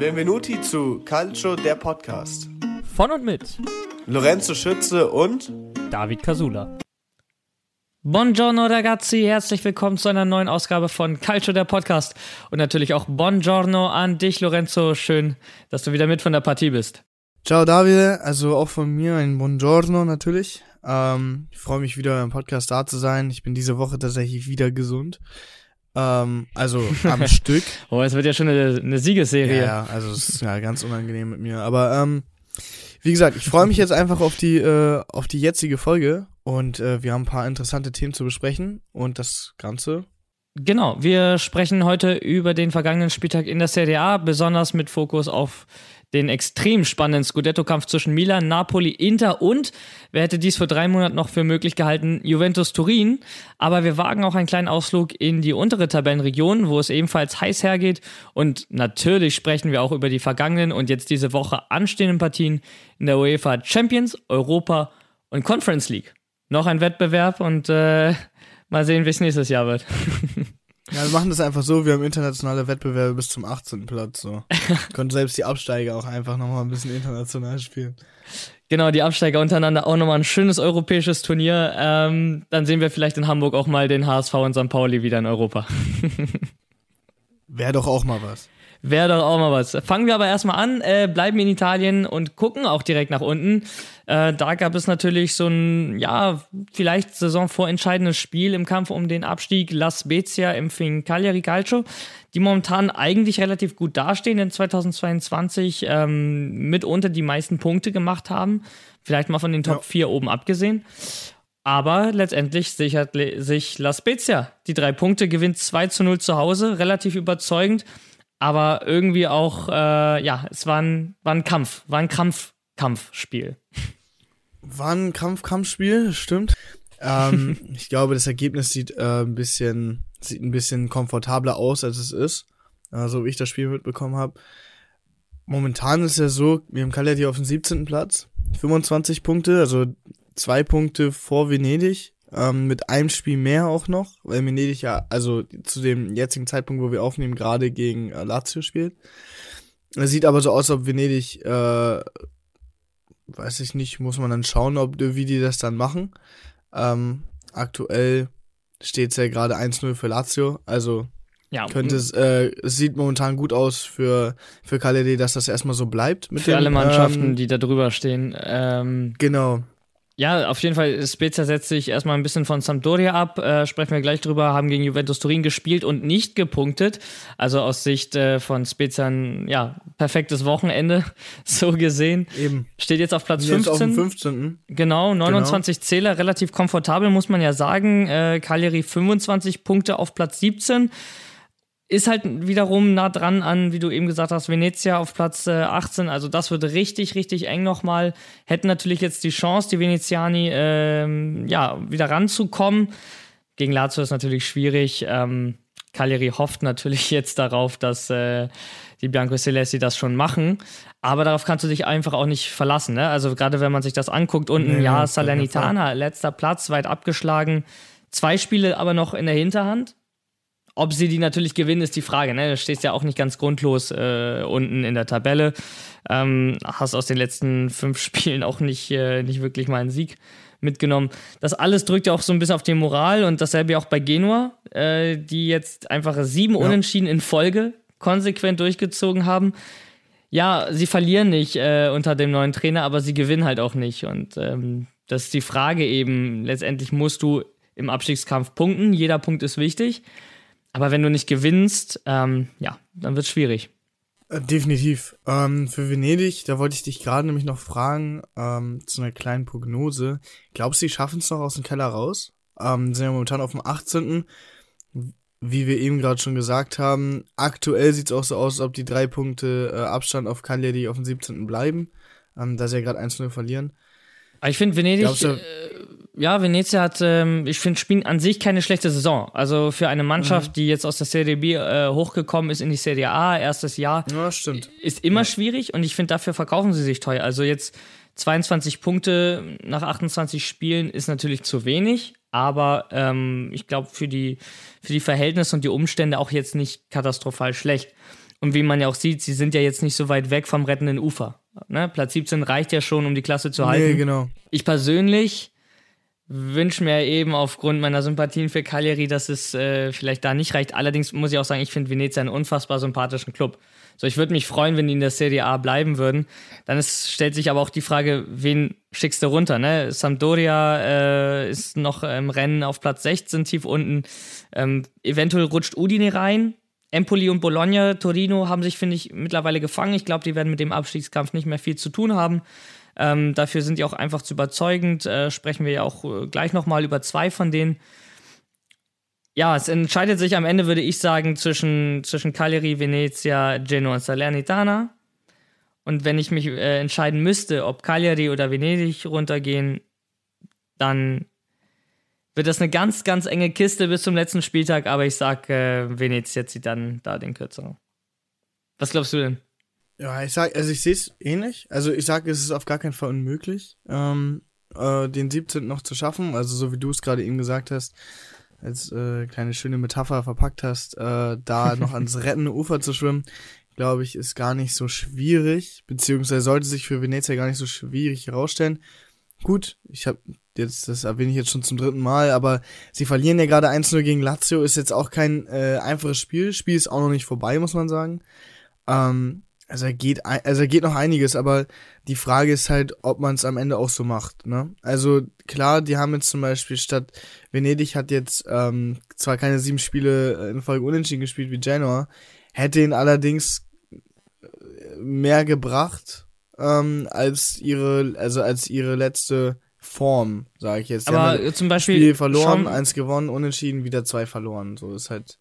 Benvenuti zu Calcio, der Podcast. Von und mit Lorenzo Schütze und David Casula. Buongiorno ragazzi, herzlich willkommen zu einer neuen Ausgabe von Calcio, der Podcast. Und natürlich auch Buongiorno an dich, Lorenzo. Schön, dass du wieder mit von der Partie bist. Ciao David, also auch von mir ein Buongiorno natürlich. Ähm, ich freue mich wieder im Podcast da zu sein. Ich bin diese Woche tatsächlich wieder gesund. Ähm, also am Stück. Oh, es wird ja schon eine, eine Siegesserie. Ja, also es ist ja ganz unangenehm mit mir. Aber ähm, wie gesagt, ich freue mich jetzt einfach auf die, äh, auf die jetzige Folge und äh, wir haben ein paar interessante Themen zu besprechen und das Ganze. Genau, wir sprechen heute über den vergangenen Spieltag in der Serie A, besonders mit Fokus auf den extrem spannenden Scudetto-Kampf zwischen Milan, Napoli, Inter und, wer hätte dies vor drei Monaten noch für möglich gehalten, Juventus Turin. Aber wir wagen auch einen kleinen Ausflug in die untere Tabellenregion, wo es ebenfalls heiß hergeht. Und natürlich sprechen wir auch über die vergangenen und jetzt diese Woche anstehenden Partien in der UEFA Champions, Europa und Conference League. Noch ein Wettbewerb und äh, mal sehen, wie es nächstes Jahr wird. Ja, wir machen das einfach so, wir haben internationale Wettbewerbe bis zum 18. Platz. So. Können selbst die Absteiger auch einfach nochmal ein bisschen international spielen. Genau, die Absteiger untereinander auch nochmal ein schönes europäisches Turnier. Ähm, dann sehen wir vielleicht in Hamburg auch mal den HSV und St. Pauli wieder in Europa. Wäre doch auch mal was. Wäre doch auch mal was. Fangen wir aber erstmal an, äh, bleiben in Italien und gucken auch direkt nach unten. Äh, da gab es natürlich so ein, ja, vielleicht saisonvorentscheidendes Spiel im Kampf um den Abstieg. La Spezia empfing Cagliari Calcio, die momentan eigentlich relativ gut dastehen in 2022, ähm, mitunter die meisten Punkte gemacht haben. Vielleicht mal von den Top ja. 4 oben abgesehen. Aber letztendlich sichert sich La Spezia die drei Punkte, gewinnt 2 zu 0 zu Hause, relativ überzeugend aber irgendwie auch, äh, ja, es war ein, war ein Kampf, war ein Kampf, Kampfspiel. War ein Kampf-Kampfspiel, stimmt. Ähm, ich glaube, das Ergebnis sieht äh, ein bisschen, sieht ein bisschen komfortabler aus, als es ist. Äh, so wie ich das Spiel mitbekommen habe. Momentan ist ja so, wir haben Cagliari auf dem 17. Platz, 25 Punkte, also zwei Punkte vor Venedig ähm, mit einem Spiel mehr auch noch, weil Venedig ja, also zu dem jetzigen Zeitpunkt, wo wir aufnehmen, gerade gegen äh, Lazio spielt. Es sieht aber so aus, ob Venedig, äh, weiß ich nicht, muss man dann schauen, ob wie die das dann machen. Ähm, aktuell steht es ja gerade 1-0 für Lazio, also ja, könnte es, äh, es sieht momentan gut aus für, für Cagliari, dass das erstmal so bleibt. Mit für den, alle Mannschaften, ähm, die da drüber stehen. Ähm, genau. Ja, auf jeden Fall, Spezia setzt sich erstmal ein bisschen von Sampdoria ab, äh, sprechen wir gleich drüber, haben gegen Juventus Turin gespielt und nicht gepunktet. Also aus Sicht äh, von Spezia ein ja, perfektes Wochenende, so gesehen. Eben. Steht jetzt auf Platz 15. Auf dem 15. Genau, 29 genau. Zähler, relativ komfortabel, muss man ja sagen. Äh, Cagliari 25 Punkte auf Platz 17 ist halt wiederum nah dran an, wie du eben gesagt hast, Venezia auf Platz äh, 18. Also das wird richtig, richtig eng nochmal. Hätten natürlich jetzt die Chance, die Veneziani ähm, ja, wieder ranzukommen. Gegen Lazio ist natürlich schwierig. Ähm, Cagliari hofft natürlich jetzt darauf, dass äh, die Bianco Celesti das schon machen. Aber darauf kannst du dich einfach auch nicht verlassen. Ne? Also gerade wenn man sich das anguckt, unten, nee, ja, Salernitana, letzter Platz, weit abgeschlagen. Zwei Spiele aber noch in der Hinterhand. Ob sie die natürlich gewinnen, ist die Frage. Ne? Du stehst ja auch nicht ganz grundlos äh, unten in der Tabelle. Ähm, hast aus den letzten fünf Spielen auch nicht, äh, nicht wirklich mal einen Sieg mitgenommen. Das alles drückt ja auch so ein bisschen auf die Moral und dasselbe auch bei Genua, äh, die jetzt einfach sieben ja. Unentschieden in Folge konsequent durchgezogen haben. Ja, sie verlieren nicht äh, unter dem neuen Trainer, aber sie gewinnen halt auch nicht. Und ähm, das ist die Frage eben. Letztendlich musst du im Abstiegskampf punkten. Jeder Punkt ist wichtig. Aber wenn du nicht gewinnst, ähm, ja, dann wird es schwierig. Äh, definitiv. Ähm, für Venedig, da wollte ich dich gerade nämlich noch fragen, ähm, zu einer kleinen Prognose. Glaubst du, sie schaffen es noch aus dem Keller raus? Ähm, sind ja momentan auf dem 18. Wie wir eben gerade schon gesagt haben, aktuell sieht es auch so aus, als ob die drei Punkte äh, Abstand auf Cagliari auf dem 17. bleiben, ähm, da sie ja gerade 1-0 verlieren. Ich finde, Venedig, äh, ja, Venezia hat, ähm, ich finde, spielen an sich keine schlechte Saison. Also für eine Mannschaft, mhm. die jetzt aus der Serie B äh, hochgekommen ist in die Serie A, erstes Jahr, ja, stimmt. ist immer ja. schwierig und ich finde, dafür verkaufen sie sich teuer. Also jetzt 22 Punkte nach 28 Spielen ist natürlich zu wenig, aber ähm, ich glaube, für die, für die Verhältnisse und die Umstände auch jetzt nicht katastrophal schlecht. Und wie man ja auch sieht, sie sind ja jetzt nicht so weit weg vom rettenden Ufer. Ne? Platz 17 reicht ja schon, um die Klasse zu halten. Nee, genau. Ich persönlich wünsche mir eben aufgrund meiner Sympathien für Cagliari, dass es äh, vielleicht da nicht reicht. Allerdings muss ich auch sagen, ich finde Venezia einen unfassbar sympathischen Club. So, ich würde mich freuen, wenn die in der Serie A bleiben würden. Dann ist, stellt sich aber auch die Frage, wen schickst du runter? Ne? Sampdoria äh, ist noch im Rennen auf Platz 16, tief unten. Ähm, eventuell rutscht Udine rein. Empoli und Bologna, Torino haben sich, finde ich, mittlerweile gefangen. Ich glaube, die werden mit dem Abstiegskampf nicht mehr viel zu tun haben. Ähm, dafür sind die auch einfach zu überzeugend. Äh, sprechen wir ja auch äh, gleich nochmal über zwei von denen. Ja, es entscheidet sich am Ende, würde ich sagen, zwischen, zwischen Cagliari, Venezia, Genoa und Salernitana. Und wenn ich mich äh, entscheiden müsste, ob Cagliari oder Venedig runtergehen, dann wird das eine ganz, ganz enge Kiste bis zum letzten Spieltag, aber ich sag, äh, Venezia zieht dann da den kürzeren. Was glaubst du denn? Ja, ich sag, also ich sehe es ähnlich. Also ich sage, es ist auf gar keinen Fall unmöglich, ähm, äh, den 17. noch zu schaffen. Also so wie du es gerade eben gesagt hast, als äh, kleine schöne Metapher verpackt hast, äh, da noch ans rettende Ufer zu schwimmen, glaube ich, ist gar nicht so schwierig, beziehungsweise sollte sich für Venezia gar nicht so schwierig herausstellen. Gut, ich habe jetzt, das erwähne ich jetzt schon zum dritten Mal, aber sie verlieren ja gerade 1-0 gegen Lazio, ist jetzt auch kein äh, einfaches Spiel. Spiel ist auch noch nicht vorbei, muss man sagen. Ähm, also er geht, also er geht noch einiges, aber die Frage ist halt, ob man es am Ende auch so macht. Ne? Also klar, die haben jetzt zum Beispiel statt Venedig hat jetzt ähm, zwar keine sieben Spiele in Folge unentschieden gespielt wie Genoa, hätte ihn allerdings äh, mehr gebracht ähm, als ihre, also als ihre letzte Form, sage ich jetzt. Die aber zum Beispiel Spiel verloren, eins gewonnen, unentschieden, wieder zwei verloren. So ist halt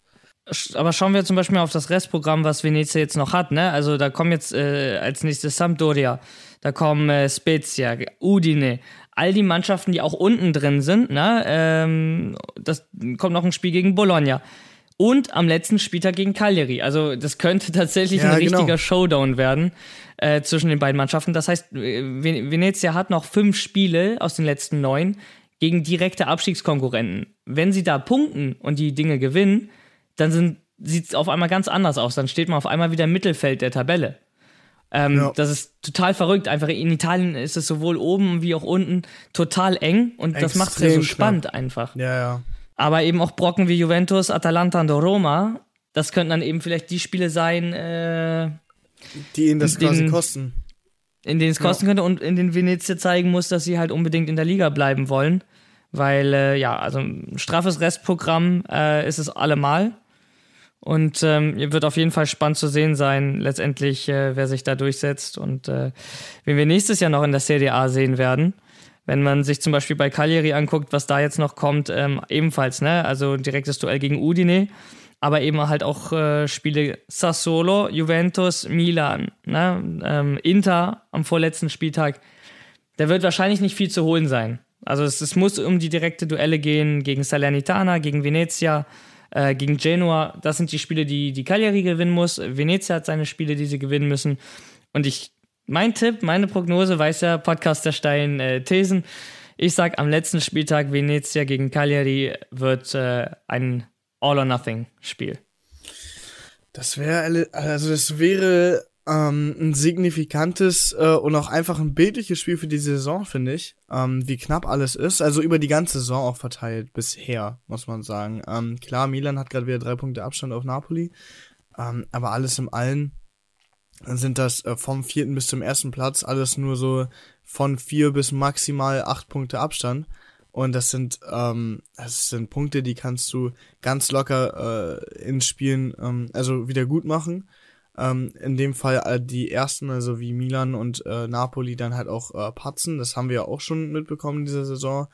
aber schauen wir zum Beispiel auf das Restprogramm, was Venezia jetzt noch hat. Ne? Also da kommen jetzt äh, als nächstes Sampdoria, da kommen äh, Spezia, Udine, all die Mannschaften, die auch unten drin sind. Ne? Ähm, das kommt noch ein Spiel gegen Bologna. Und am letzten Spieltag gegen Cagliari. Also das könnte tatsächlich ja, ein genau. richtiger Showdown werden äh, zwischen den beiden Mannschaften. Das heißt, Venezia hat noch fünf Spiele aus den letzten neun gegen direkte Abstiegskonkurrenten. Wenn sie da punkten und die Dinge gewinnen, dann sieht es auf einmal ganz anders aus. Dann steht man auf einmal wieder im Mittelfeld der Tabelle. Ähm, ja. Das ist total verrückt. Einfach in Italien ist es sowohl oben wie auch unten total eng und Extrem das macht es ja so spannend knapp. einfach. Ja, ja. Aber eben auch Brocken wie Juventus, Atalanta und Roma, das könnten dann eben vielleicht die Spiele sein, äh, die ihnen das den, quasi kosten. In denen es kosten ja. könnte und in denen Venezia zeigen muss, dass sie halt unbedingt in der Liga bleiben wollen. Weil, äh, ja, also ein straffes Restprogramm äh, ist es allemal. Und ähm, wird auf jeden Fall spannend zu sehen sein, letztendlich, äh, wer sich da durchsetzt und äh, wen wir nächstes Jahr noch in der Serie A sehen werden. Wenn man sich zum Beispiel bei Cagliari anguckt, was da jetzt noch kommt, ähm, ebenfalls, ne? Also direktes Duell gegen Udine, aber eben halt auch äh, Spiele Sassolo, Juventus, Milan, ne? Ähm, Inter am vorletzten Spieltag. Da wird wahrscheinlich nicht viel zu holen sein. Also es, es muss um die direkte Duelle gehen gegen Salernitana, gegen Venezia äh, gegen Genua, das sind die Spiele, die die Cagliari gewinnen muss. Venezia hat seine Spiele, die sie gewinnen müssen. Und ich, mein Tipp, meine Prognose, weiß ja, Podcast der steilen äh, Thesen. Ich sag, am letzten Spieltag Venezia gegen Cagliari wird äh, ein All-or-Nothing-Spiel. Das wäre, also das wäre ähm, ein signifikantes äh, und auch einfach ein bildliches Spiel für die Saison, finde ich. Ähm, wie knapp alles ist. Also über die ganze Saison auch verteilt bisher, muss man sagen. Ähm, klar, Milan hat gerade wieder drei Punkte Abstand auf Napoli. Ähm, aber alles im Allen sind das äh, vom vierten bis zum ersten Platz alles nur so von vier bis maximal acht Punkte Abstand. Und das sind, ähm, das sind Punkte, die kannst du ganz locker äh, in Spielen, ähm, also wieder gut machen. Ähm, in dem Fall äh, die ersten, also wie Milan und äh, Napoli, dann halt auch äh, patzen. Das haben wir ja auch schon mitbekommen in dieser Saison.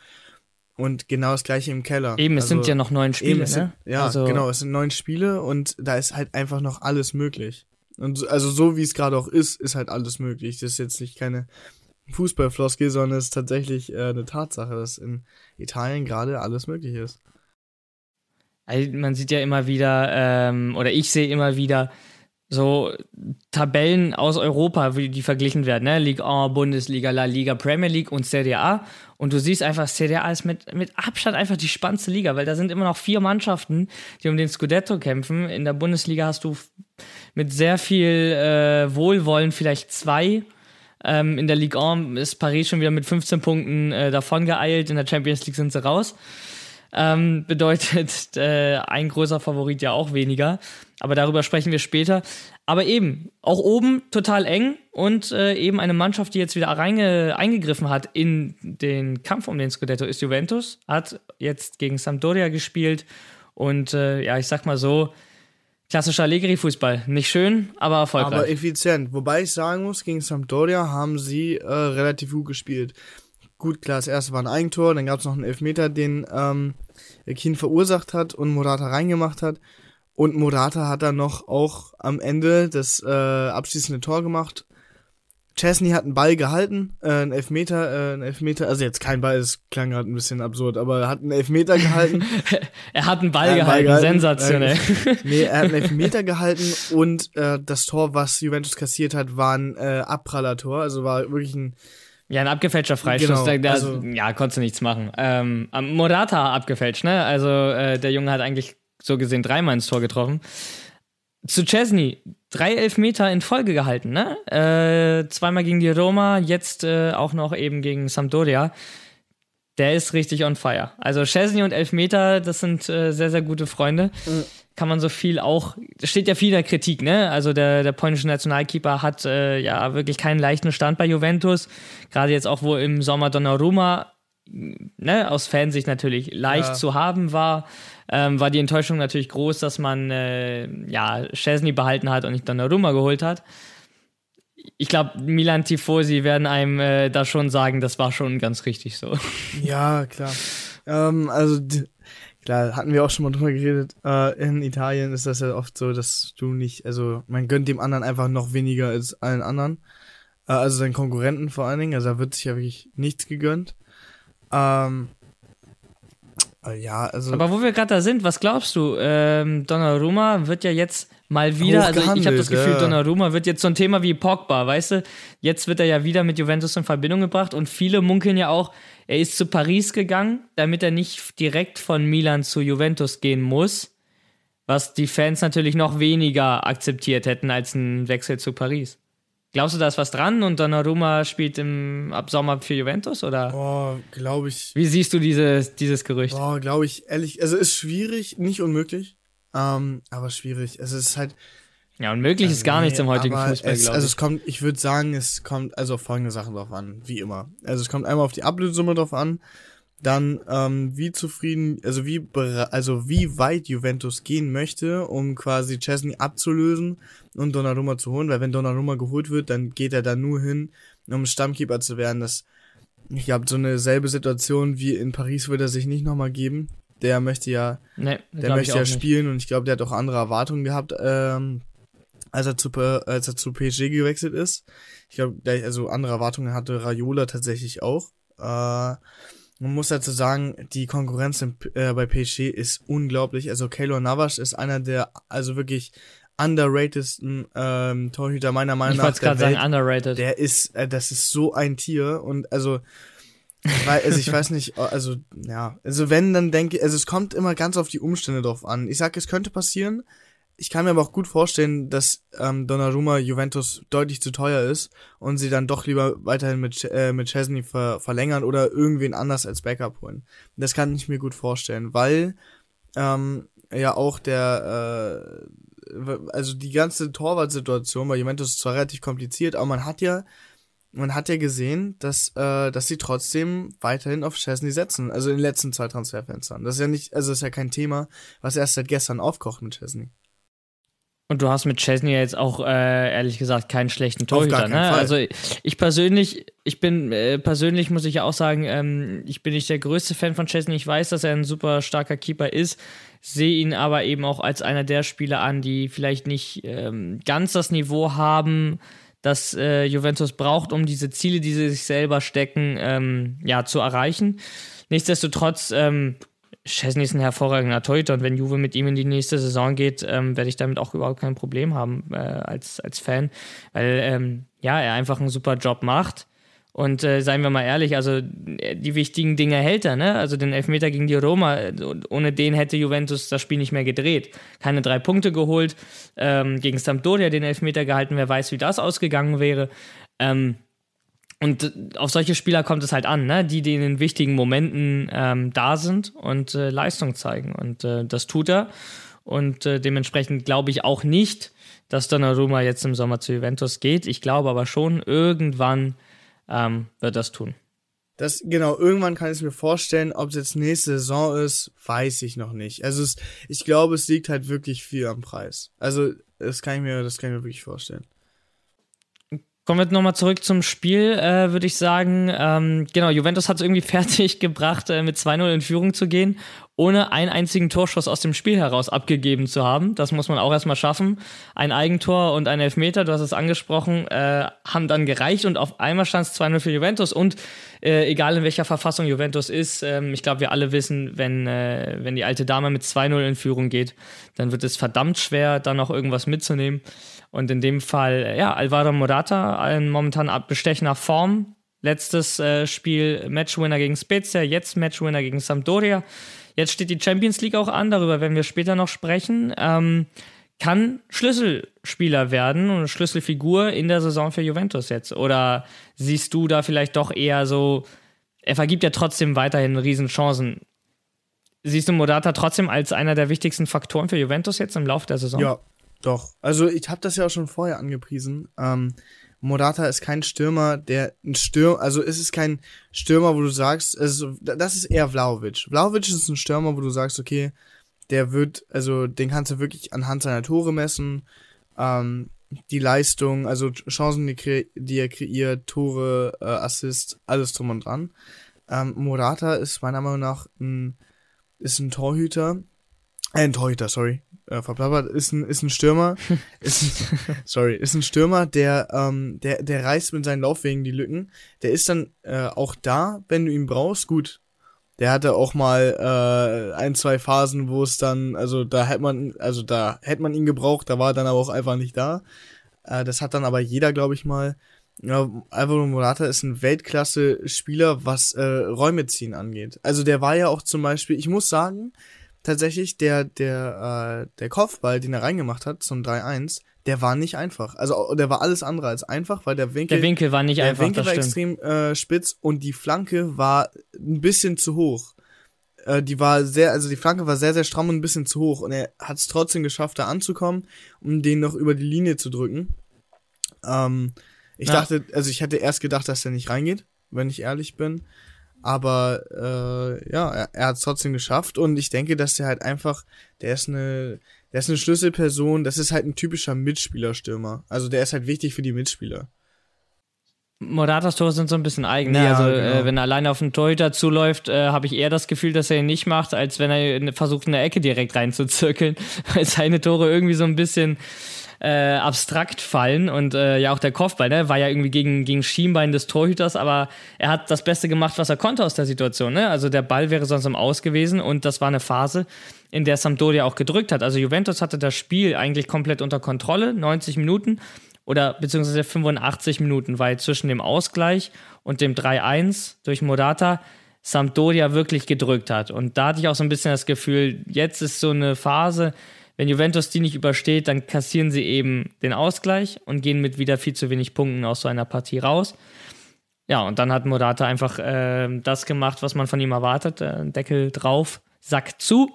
Und genau das gleiche im Keller. Eben, es also, sind ja noch neun Spiele, ne? Sind, ja, also, genau, es sind neun Spiele und da ist halt einfach noch alles möglich. Und also so wie es gerade auch ist, ist halt alles möglich. Das ist jetzt nicht keine Fußballfloskel, sondern es ist tatsächlich äh, eine Tatsache, dass in Italien gerade alles möglich ist. Also man sieht ja immer wieder, ähm, oder ich sehe immer wieder, so Tabellen aus Europa, wie die verglichen werden, ne? Liga 1, Bundesliga, La Liga, Premier League und Serie A. Und du siehst einfach, Serie A ist mit, mit Abstand einfach die spannendste Liga, weil da sind immer noch vier Mannschaften, die um den Scudetto kämpfen. In der Bundesliga hast du mit sehr viel äh, Wohlwollen vielleicht zwei. Ähm, in der Ligue 1 ist Paris schon wieder mit 15 Punkten äh, davon geeilt, in der Champions League sind sie raus. Ähm, bedeutet äh, ein großer Favorit ja auch weniger. Aber darüber sprechen wir später. Aber eben, auch oben total eng und äh, eben eine Mannschaft, die jetzt wieder reinge eingegriffen hat in den Kampf um den Scudetto, ist Juventus. Hat jetzt gegen Sampdoria gespielt und äh, ja, ich sag mal so, klassischer Allegri-Fußball. Nicht schön, aber erfolgreich. Aber effizient. Wobei ich sagen muss, gegen Sampdoria haben sie äh, relativ gut gespielt. Gut, klar, das erste war ein Eigentor, dann gab es noch einen Elfmeter, den ähm, Kien verursacht hat und Morata reingemacht hat. Und Morata hat dann noch auch am Ende das äh, abschließende Tor gemacht. Chesney hat einen Ball gehalten, äh, einen Elfmeter, äh, einen Elfmeter, also jetzt kein Ball, das klang gerade ein bisschen absurd, aber er hat einen Elfmeter gehalten. er hat einen Ball, einen gehalten, Ball gehalten, sensationell. Äh, nee, er hat einen Elfmeter gehalten und äh, das Tor, was Juventus kassiert hat, war ein äh, Abprallertor, also war wirklich ein ja, ein abgefälschter Freistoß, genau, da, also, ja, konntest du nichts machen. Ähm, Morata abgefälscht, ne? Also äh, der Junge hat eigentlich so gesehen dreimal ins Tor getroffen. Zu Chesney, drei Elfmeter in Folge gehalten, ne? Äh, zweimal gegen die Roma, jetzt äh, auch noch eben gegen Sampdoria. Der ist richtig on fire. Also Chesney und Elfmeter, das sind äh, sehr, sehr gute Freunde. Mhm. Kann man so viel auch, steht ja viel in der Kritik, ne? Also der, der polnische Nationalkeeper hat äh, ja wirklich keinen leichten Stand bei Juventus. Gerade jetzt auch, wo im Sommer Donnarumma, ne, aus Fansicht natürlich leicht ja. zu haben war ähm, war die Enttäuschung natürlich groß, dass man äh, ja, Chesney behalten hat und nicht Donnarumma geholt hat. Ich glaube, Milan Tifosi werden einem äh, da schon sagen, das war schon ganz richtig so. Ja, klar. Ähm, also, klar, hatten wir auch schon mal drüber geredet. Äh, in Italien ist das ja oft so, dass du nicht, also man gönnt dem anderen einfach noch weniger als allen anderen. Äh, also seinen Konkurrenten vor allen Dingen. Also da wird sich ja wirklich nichts gegönnt. Ähm, äh, ja, also. Aber wo wir gerade da sind, was glaubst du? Ähm, Donnarumma wird ja jetzt mal wieder, also ich habe das Gefühl, ja. Donnarumma wird jetzt so ein Thema wie Pogba, weißt du? Jetzt wird er ja wieder mit Juventus in Verbindung gebracht und viele munkeln ja auch, er ist zu Paris gegangen, damit er nicht direkt von Milan zu Juventus gehen muss. Was die Fans natürlich noch weniger akzeptiert hätten als ein Wechsel zu Paris. Glaubst du, da ist was dran und Donnarumma spielt im, ab Sommer für Juventus oder? Boah, glaube ich. Wie siehst du dieses, dieses Gerücht? Boah, glaube ich, ehrlich, also ist schwierig, nicht unmöglich, ähm, aber schwierig. Es ist halt. Ja, unmöglich also, ist gar nee, nichts im heutigen Fußball, es, Also es kommt, ich würde sagen, es kommt also auf folgende Sachen drauf an, wie immer. Also es kommt einmal auf die Ablösesumme drauf an, dann ähm, wie zufrieden, also wie also wie weit Juventus gehen möchte, um quasi Chesney abzulösen und Donnarumma zu holen, weil wenn Donnarumma geholt wird, dann geht er da nur hin, um Stammkeeper zu werden. Das ich glaube, so eine selbe Situation wie in Paris wird er sich nicht nochmal geben. Der möchte ja, nee, der möchte ja spielen nicht. und ich glaube, der hat auch andere Erwartungen gehabt, ähm, als er zu als er zu PSG gewechselt ist. Ich glaube, also andere Erwartungen hatte Raiola tatsächlich auch. Äh, man muss dazu sagen, die Konkurrenz in, äh, bei PSG ist unglaublich. Also Keylor Navas ist einer der, also wirklich underratedsten ähm, Torhüter meiner Meinung nach. Ich wollte gerade sagen, underrated. Der ist, äh, das ist so ein Tier und also, weil, also ich weiß nicht, also ja, also wenn dann denke, also es kommt immer ganz auf die Umstände drauf an. Ich sag, es könnte passieren, ich kann mir aber auch gut vorstellen, dass ähm, Donnarumma Juventus deutlich zu teuer ist und sie dann doch lieber weiterhin mit, äh, mit Chesney ver verlängern oder irgendwen anders als Backup holen. Das kann ich mir gut vorstellen, weil ähm, ja auch der, äh, also die ganze Torwartsituation bei Juventus ist zwar relativ kompliziert, aber man hat ja, man hat ja gesehen, dass, äh, dass sie trotzdem weiterhin auf Chesney setzen, also in den letzten zwei Transferfenstern. Das ist ja nicht, also das ist ja kein Thema, was erst seit gestern aufkocht mit Chesney. Und du hast mit Chesney jetzt auch, äh, ehrlich gesagt, keinen schlechten Torhüter. Ne? Also ich persönlich, ich bin äh, persönlich, muss ich ja auch sagen, ähm, ich bin nicht der größte Fan von Chesney. Ich weiß, dass er ein super starker Keeper ist, sehe ihn aber eben auch als einer der Spieler an, die vielleicht nicht ähm, ganz das Niveau haben, das äh, Juventus braucht, um diese Ziele, die sie sich selber stecken, ähm, ja, zu erreichen. Nichtsdestotrotz ähm, Chesney ist ein hervorragender Torhüter und wenn Juve mit ihm in die nächste Saison geht, ähm, werde ich damit auch überhaupt kein Problem haben äh, als, als Fan, weil ähm, ja, er einfach einen super Job macht Und äh, seien wir mal ehrlich, also die wichtigen Dinge hält er, ne? Also den Elfmeter gegen die Roma, ohne den hätte Juventus das Spiel nicht mehr gedreht. Keine drei Punkte geholt, ähm, gegen Sampdoria den Elfmeter gehalten, wer weiß, wie das ausgegangen wäre. Ähm, und auf solche Spieler kommt es halt an, ne? die, die in den wichtigen Momenten ähm, da sind und äh, Leistung zeigen. Und äh, das tut er. Und äh, dementsprechend glaube ich auch nicht, dass Donnarumma jetzt im Sommer zu Juventus geht. Ich glaube aber schon, irgendwann ähm, wird das tun. Das, genau, irgendwann kann ich es mir vorstellen, ob es jetzt nächste Saison ist, weiß ich noch nicht. Also es, ich glaube, es liegt halt wirklich viel am Preis. Also, das kann ich mir, das kann ich mir wirklich vorstellen. Kommen wir nochmal zurück zum Spiel, äh, würde ich sagen. Ähm, genau, Juventus hat es irgendwie fertig gebracht, äh, mit 2-0 in Führung zu gehen ohne einen einzigen Torschuss aus dem Spiel heraus abgegeben zu haben. Das muss man auch erstmal schaffen. Ein Eigentor und ein Elfmeter, du hast es angesprochen, äh, haben dann gereicht und auf einmal stand es 2-0 für Juventus und äh, egal in welcher Verfassung Juventus ist, ähm, ich glaube, wir alle wissen, wenn, äh, wenn die alte Dame mit 2-0 in Führung geht, dann wird es verdammt schwer, da noch irgendwas mitzunehmen. Und in dem Fall, ja, Alvaro Morata, in momentan bestechender Form. Letztes äh, Spiel Matchwinner gegen Spezia, jetzt Matchwinner gegen Sampdoria. Jetzt steht die Champions League auch an, darüber werden wir später noch sprechen. Ähm, kann Schlüsselspieler werden und Schlüsselfigur in der Saison für Juventus jetzt? Oder siehst du da vielleicht doch eher so, er vergibt ja trotzdem weiterhin Riesenchancen. Siehst du Modata trotzdem als einer der wichtigsten Faktoren für Juventus jetzt im Laufe der Saison? Ja, doch. Also ich habe das ja auch schon vorher angepriesen. Ähm, Morata ist kein Stürmer, der ein Stürmer, also es ist kein Stürmer, wo du sagst, also das ist eher Vlaovic. Vlaovic ist ein Stürmer, wo du sagst, okay, der wird, also den kannst du wirklich anhand seiner Tore messen, ähm, die Leistung, also Chancen, die, die er kreiert, Tore, äh, Assist, alles drum und dran. Ähm, Morata ist meiner Meinung nach ein, ist ein Torhüter, äh, ein Torhüter, sorry, äh, verplappert, ist ein, ist ein Stürmer, ist ein, sorry, ist ein Stürmer, der, ähm, der, der reißt mit seinen Laufwegen die Lücken. Der ist dann äh, auch da, wenn du ihn brauchst, gut. Der hatte auch mal äh, ein, zwei Phasen, wo es dann, also da hätte man, also da hätte man ihn gebraucht, da war er dann aber auch einfach nicht da. Äh, das hat dann aber jeder, glaube ich mal. Ja, Alvaro Morata ist ein Weltklasse-Spieler, was äh, Räume ziehen angeht. Also der war ja auch zum Beispiel, ich muss sagen, tatsächlich der, der, äh, der Kopfball, den er reingemacht hat zum 3-1, der war nicht einfach. Also der war alles andere als einfach, weil der Winkel. Der Winkel war nicht der einfach. Der Winkel war extrem äh, spitz und die Flanke war ein bisschen zu hoch. Äh, die war sehr, also die Flanke war sehr, sehr stramm und ein bisschen zu hoch. Und er hat es trotzdem geschafft, da anzukommen, um den noch über die Linie zu drücken. Ähm, ich ja. dachte, also ich hätte erst gedacht, dass der nicht reingeht, wenn ich ehrlich bin. Aber äh, ja, er, er hat es trotzdem geschafft und ich denke, dass der halt einfach, der ist eine, der ist eine Schlüsselperson, das ist halt ein typischer Mitspielerstürmer. Also der ist halt wichtig für die Mitspieler. Moratas Tore sind so ein bisschen eigen. Ne? Ja, also äh, genau. äh, wenn er alleine auf den Torhüter zuläuft, äh, habe ich eher das Gefühl, dass er ihn nicht macht, als wenn er versucht, in der Ecke direkt reinzuzirkeln. Weil seine Tore irgendwie so ein bisschen äh, abstrakt fallen und äh, ja auch der Kopfball, ne, war ja irgendwie gegen, gegen Schienbein des Torhüters, aber er hat das Beste gemacht, was er konnte aus der Situation, ne? Also der Ball wäre sonst im Aus gewesen und das war eine Phase, in der Sampdoria auch gedrückt hat. Also Juventus hatte das Spiel eigentlich komplett unter Kontrolle, 90 Minuten oder beziehungsweise 85 Minuten, weil zwischen dem Ausgleich und dem 3-1 durch Morata Sampdoria wirklich gedrückt hat. Und da hatte ich auch so ein bisschen das Gefühl, jetzt ist so eine Phase, wenn Juventus die nicht übersteht, dann kassieren sie eben den Ausgleich und gehen mit wieder viel zu wenig Punkten aus so einer Partie raus. Ja, und dann hat Morata einfach äh, das gemacht, was man von ihm erwartet. Äh, Deckel drauf, Sack zu.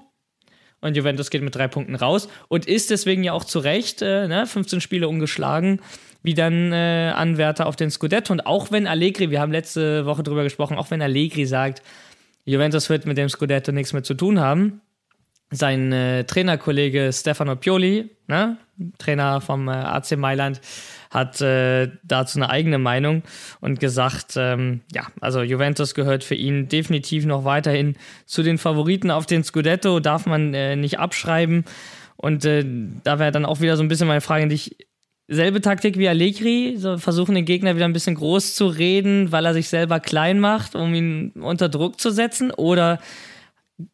Und Juventus geht mit drei Punkten raus und ist deswegen ja auch zu Recht äh, ne, 15 Spiele ungeschlagen, wie dann äh, Anwärter auf den Scudetto. Und auch wenn Allegri, wir haben letzte Woche drüber gesprochen, auch wenn Allegri sagt, Juventus wird mit dem Scudetto nichts mehr zu tun haben, sein äh, Trainerkollege Stefano Pioli, ne, Trainer vom äh, AC Mailand, hat äh, dazu eine eigene Meinung und gesagt, ähm, ja, also Juventus gehört für ihn definitiv noch weiterhin zu den Favoriten auf den Scudetto, darf man äh, nicht abschreiben. Und äh, da wäre dann auch wieder so ein bisschen meine Frage an dich. Selbe Taktik wie Allegri, so versuchen den Gegner wieder ein bisschen groß zu reden, weil er sich selber klein macht, um ihn unter Druck zu setzen? Oder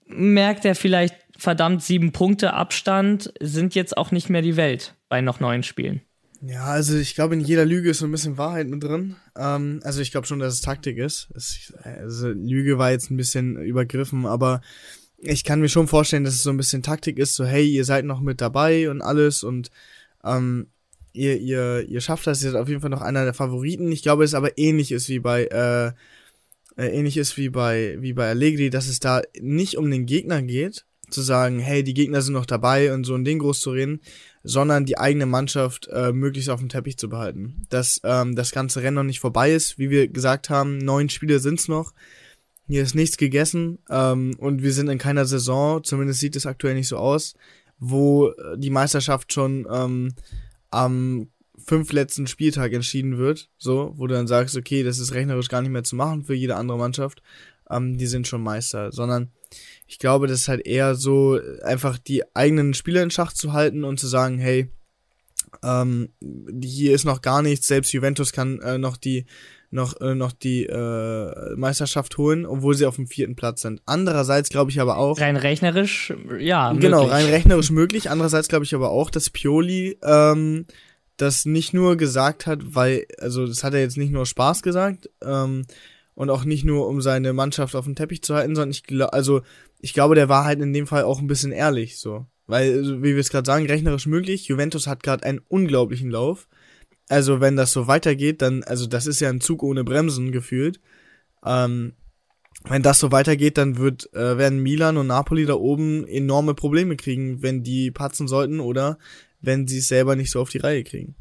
merkt er vielleicht, verdammt, sieben Punkte Abstand sind jetzt auch nicht mehr die Welt bei noch neun Spielen. Ja, also ich glaube, in jeder Lüge ist so ein bisschen Wahrheit mit drin. Ähm, also ich glaube schon, dass es Taktik ist. Es, also Lüge war jetzt ein bisschen übergriffen, aber ich kann mir schon vorstellen, dass es so ein bisschen Taktik ist, so hey, ihr seid noch mit dabei und alles und ähm, ihr, ihr, ihr schafft das, ihr seid auf jeden Fall noch einer der Favoriten. Ich glaube, es aber ähnlich ist wie bei, äh, äh, ähnlich ist wie bei, wie bei Allegri, dass es da nicht um den Gegner geht, zu sagen, hey, die Gegner sind noch dabei und so ein Ding groß zu reden, sondern die eigene Mannschaft äh, möglichst auf dem Teppich zu behalten. Dass ähm, das ganze Rennen noch nicht vorbei ist, wie wir gesagt haben, neun Spiele sind's noch. Hier ist nichts gegessen ähm, und wir sind in keiner Saison, zumindest sieht es aktuell nicht so aus, wo äh, die Meisterschaft schon ähm, am fünf letzten Spieltag entschieden wird, so, wo du dann sagst, okay, das ist rechnerisch gar nicht mehr zu machen für jede andere Mannschaft, ähm, die sind schon Meister, sondern ich glaube, das ist halt eher so, einfach die eigenen Spieler in Schach zu halten und zu sagen, hey, ähm, hier ist noch gar nichts, selbst Juventus kann äh, noch die noch, äh, noch die äh, Meisterschaft holen, obwohl sie auf dem vierten Platz sind. Andererseits glaube ich aber auch. Rein rechnerisch, ja. Genau, möglich. rein rechnerisch möglich. Andererseits glaube ich aber auch, dass Pioli ähm, das nicht nur gesagt hat, weil, also das hat er jetzt nicht nur Spaß gesagt, ähm, und auch nicht nur, um seine Mannschaft auf dem Teppich zu halten, sondern ich glaube, also ich glaube, der war halt in dem Fall auch ein bisschen ehrlich, so. Weil, also, wie wir es gerade sagen, rechnerisch möglich. Juventus hat gerade einen unglaublichen Lauf. Also, wenn das so weitergeht, dann, also das ist ja ein Zug ohne Bremsen gefühlt. Ähm, wenn das so weitergeht, dann wird, äh, werden Milan und Napoli da oben enorme Probleme kriegen, wenn die patzen sollten oder wenn sie es selber nicht so auf die Reihe kriegen.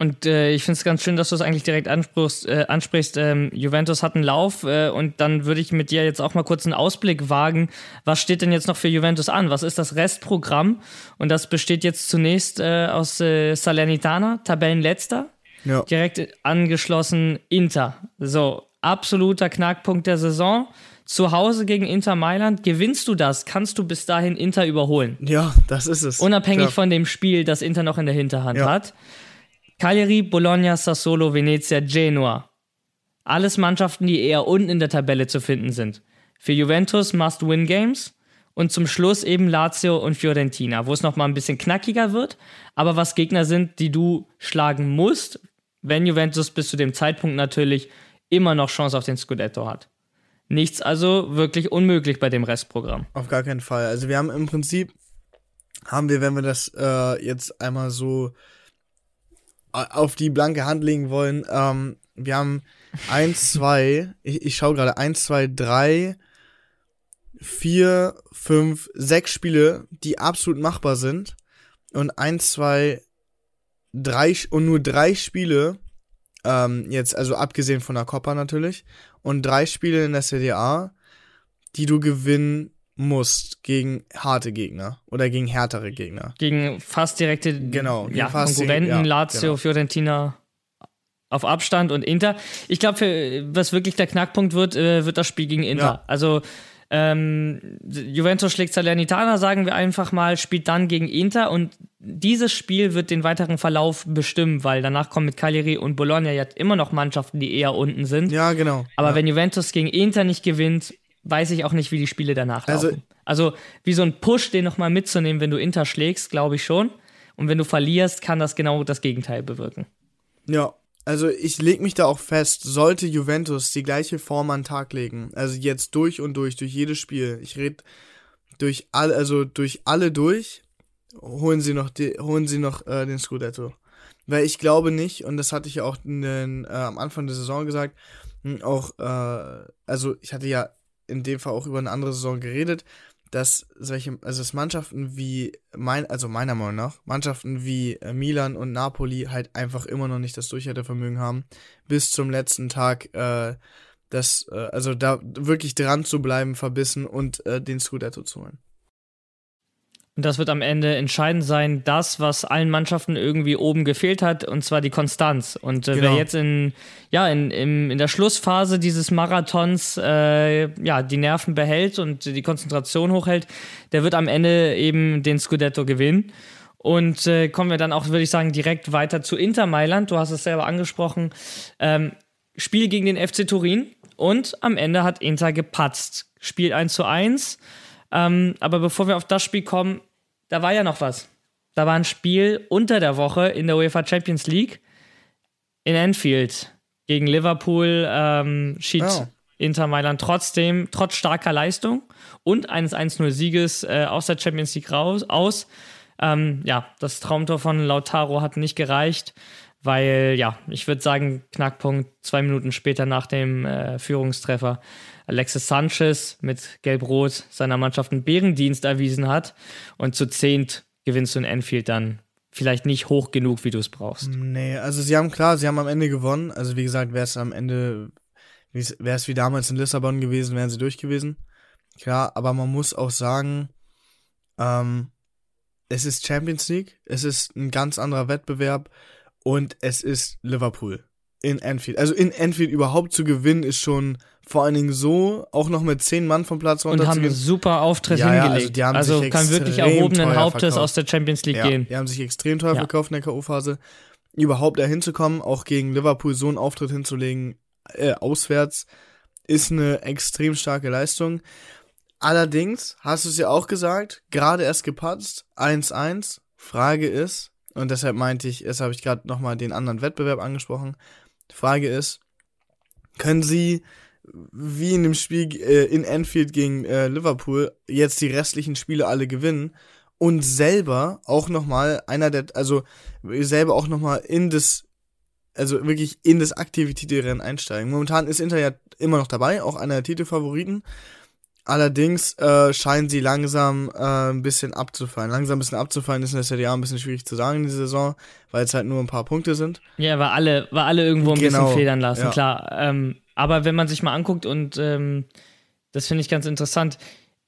Und äh, ich finde es ganz schön, dass du es eigentlich direkt ansprichst. Äh, ansprichst. Ähm, Juventus hat einen Lauf äh, und dann würde ich mit dir jetzt auch mal kurz einen Ausblick wagen. Was steht denn jetzt noch für Juventus an? Was ist das Restprogramm? Und das besteht jetzt zunächst äh, aus äh, Salernitana, Tabellenletzter. Ja. Direkt angeschlossen Inter. So, absoluter Knackpunkt der Saison. Zu Hause gegen Inter Mailand, gewinnst du das, kannst du bis dahin Inter überholen. Ja, das ist es. Unabhängig Klar. von dem Spiel, das Inter noch in der Hinterhand ja. hat. Cagliari, Bologna, Sassolo, Venezia, Genua. Alles Mannschaften, die eher unten in der Tabelle zu finden sind. Für Juventus Must-Win-Games und zum Schluss eben Lazio und Fiorentina, wo es nochmal ein bisschen knackiger wird, aber was Gegner sind, die du schlagen musst, wenn Juventus bis zu dem Zeitpunkt natürlich immer noch Chance auf den Scudetto hat. Nichts also wirklich unmöglich bei dem Restprogramm. Auf gar keinen Fall. Also wir haben im Prinzip, haben wir, wenn wir das äh, jetzt einmal so auf die blanke Hand legen wollen, ähm, wir haben eins, zwei, ich, ich schaue gerade, eins, zwei, drei, vier, fünf, sechs Spiele, die absolut machbar sind. Und eins, zwei, drei und nur drei Spiele, ähm, jetzt, also abgesehen von der Copa natürlich, und drei Spiele in der CDA, die du gewinnen musst gegen harte Gegner oder gegen härtere Gegner. Gegen fast direkte genau, ja, Konkurrenten, ja, Lazio, genau. Fiorentina auf Abstand und Inter. Ich glaube, was wirklich der Knackpunkt wird, äh, wird das Spiel gegen Inter. Ja. Also ähm, Juventus schlägt Salernitana, sagen wir einfach mal, spielt dann gegen Inter und dieses Spiel wird den weiteren Verlauf bestimmen, weil danach kommen mit Cagliari und Bologna ja immer noch Mannschaften, die eher unten sind. Ja, genau. Aber ja. wenn Juventus gegen Inter nicht gewinnt, weiß ich auch nicht, wie die Spiele danach also laufen. Also, also wie so ein Push, den nochmal mitzunehmen, wenn du Inter schlägst, glaube ich schon. Und wenn du verlierst, kann das genau das Gegenteil bewirken. Ja, also ich lege mich da auch fest, sollte Juventus die gleiche Form an den Tag legen, also jetzt durch und durch, durch jedes Spiel, ich rede durch alle, also durch alle durch, holen sie noch, die, holen sie noch äh, den Scudetto. Weil ich glaube nicht, und das hatte ich ja auch den, äh, am Anfang der Saison gesagt, hm, auch, äh, also ich hatte ja in dem Fall auch über eine andere Saison geredet, dass solche, also dass Mannschaften wie mein, also meiner Meinung nach, Mannschaften wie äh, Milan und Napoli halt einfach immer noch nicht das Durchhaltevermögen haben, bis zum letzten Tag, äh, das, äh, also da wirklich dran zu bleiben, verbissen und äh, den Scudetto zu holen. Und das wird am Ende entscheidend sein, das, was allen Mannschaften irgendwie oben gefehlt hat, und zwar die Konstanz. Und äh, genau. wer jetzt in, ja, in, in, in der Schlussphase dieses Marathons äh, ja, die Nerven behält und die Konzentration hochhält, der wird am Ende eben den Scudetto gewinnen. Und äh, kommen wir dann auch, würde ich sagen, direkt weiter zu Inter Mailand. Du hast es selber angesprochen. Ähm, Spiel gegen den FC Turin und am Ende hat Inter gepatzt. Spiel 1 zu 1. Ähm, aber bevor wir auf das Spiel kommen, da war ja noch was. Da war ein Spiel unter der Woche in der UEFA Champions League in Anfield gegen Liverpool. Ähm, schied oh. Inter Mailand trotzdem, trotz starker Leistung und eines 1-0-Sieges äh, aus der Champions League raus, aus. Ähm, ja, das Traumtor von Lautaro hat nicht gereicht, weil, ja, ich würde sagen, Knackpunkt zwei Minuten später nach dem äh, Führungstreffer Alexis Sanchez mit Gelb-Rot seiner Mannschaft einen Bärendienst erwiesen hat und zu zehnt gewinnst du in Enfield dann vielleicht nicht hoch genug, wie du es brauchst. Nee, also sie haben klar, sie haben am Ende gewonnen. Also wie gesagt, wäre es am Ende, wäre es wie damals in Lissabon gewesen, wären sie durch gewesen. Klar, aber man muss auch sagen, ähm, es ist Champions League, es ist ein ganz anderer Wettbewerb und es ist Liverpool in Anfield. Also in Anfield überhaupt zu gewinnen ist schon vor allen Dingen so, auch noch mit zehn Mann vom Platz runter Und haben einen super Auftritt ja, hingelegt. Ja, also, also kann wirklich erhobenen Hauptes aus der Champions League ja, gehen. Die haben sich extrem teuer ja. verkauft in der K.O.-Phase. Überhaupt dahin zu kommen, auch gegen Liverpool so einen Auftritt hinzulegen, äh, auswärts, ist eine extrem starke Leistung. Allerdings, hast du es ja auch gesagt, gerade erst gepatzt, 1-1. Frage ist, und deshalb meinte ich, jetzt habe ich gerade nochmal den anderen Wettbewerb angesprochen. Frage ist, können sie wie in dem Spiel äh, in Anfield gegen äh, Liverpool jetzt die restlichen Spiele alle gewinnen und selber auch nochmal einer der, also selber auch nochmal in das, also wirklich in das aktive Titelrennen einsteigen. Momentan ist Inter ja immer noch dabei, auch einer der Titelfavoriten. Allerdings äh, scheinen sie langsam äh, ein bisschen abzufallen. Langsam ein bisschen abzufallen ist in der Serie A ein bisschen schwierig zu sagen in dieser Saison, weil es halt nur ein paar Punkte sind. Ja, weil alle, weil alle irgendwo ein genau, bisschen federn lassen, ja. klar. Ähm, aber wenn man sich mal anguckt und ähm, das finde ich ganz interessant,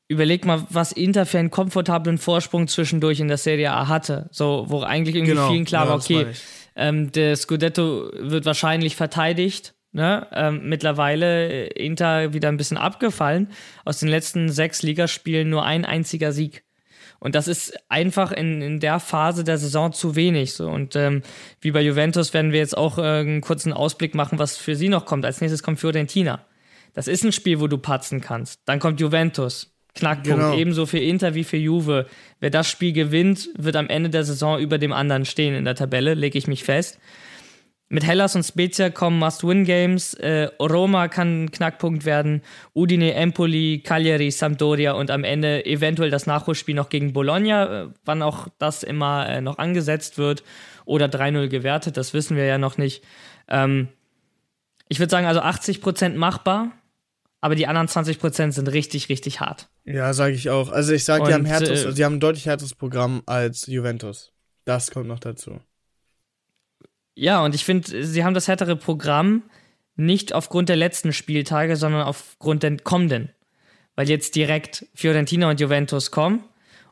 überleg mal, was Inter für einen komfortablen Vorsprung zwischendurch in der Serie A hatte. So, wo eigentlich irgendwie genau, vielen klar war, okay, ähm, der Scudetto wird wahrscheinlich verteidigt Ne? Ähm, mittlerweile äh, Inter wieder ein bisschen abgefallen. Aus den letzten sechs Ligaspielen nur ein einziger Sieg. Und das ist einfach in, in der Phase der Saison zu wenig. So. Und ähm, wie bei Juventus werden wir jetzt auch äh, einen kurzen Ausblick machen, was für sie noch kommt. Als nächstes kommt Fiorentina. Das ist ein Spiel, wo du patzen kannst. Dann kommt Juventus. Knackpunkt. Genau. Ebenso für Inter wie für Juve. Wer das Spiel gewinnt, wird am Ende der Saison über dem anderen stehen in der Tabelle, lege ich mich fest. Mit Hellas und Spezia kommen Must-Win-Games. Äh, Roma kann ein Knackpunkt werden. Udine, Empoli, Cagliari, Sampdoria und am Ende eventuell das Nachholspiel noch gegen Bologna, äh, wann auch das immer äh, noch angesetzt wird. Oder 3-0 gewertet, das wissen wir ja noch nicht. Ähm, ich würde sagen, also 80% machbar, aber die anderen 20% sind richtig, richtig hart. Ja, sage ich auch. Also ich sage, die haben, härteres, äh, die haben ein deutlich härteres Programm als Juventus. Das kommt noch dazu. Ja, und ich finde, sie haben das härtere Programm nicht aufgrund der letzten Spieltage, sondern aufgrund der kommenden. Weil jetzt direkt Fiorentina und Juventus kommen.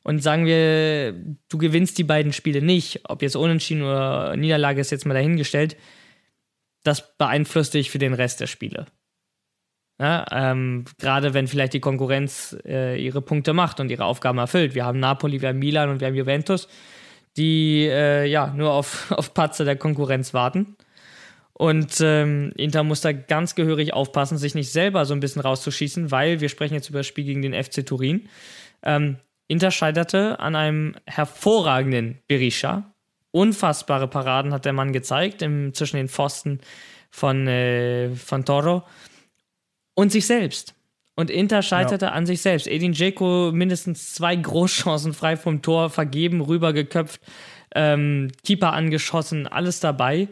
Und sagen wir, du gewinnst die beiden Spiele nicht, ob jetzt Unentschieden oder Niederlage ist jetzt mal dahingestellt, das beeinflusst dich für den Rest der Spiele. Ja, ähm, Gerade wenn vielleicht die Konkurrenz äh, ihre Punkte macht und ihre Aufgaben erfüllt. Wir haben Napoli, wir haben Milan und wir haben Juventus die äh, ja nur auf, auf Patzer der Konkurrenz warten. Und ähm, Inter muss da ganz gehörig aufpassen, sich nicht selber so ein bisschen rauszuschießen, weil wir sprechen jetzt über das Spiel gegen den FC Turin. Ähm, Inter scheiterte an einem hervorragenden Berisha. Unfassbare Paraden hat der Mann gezeigt im, zwischen den Pfosten von, äh, von Toro und sich selbst. Und Inter scheiterte ja. an sich selbst. Edin Dzeko mindestens zwei Großchancen frei vom Tor vergeben, rübergeköpft, ähm, Keeper angeschossen, alles dabei.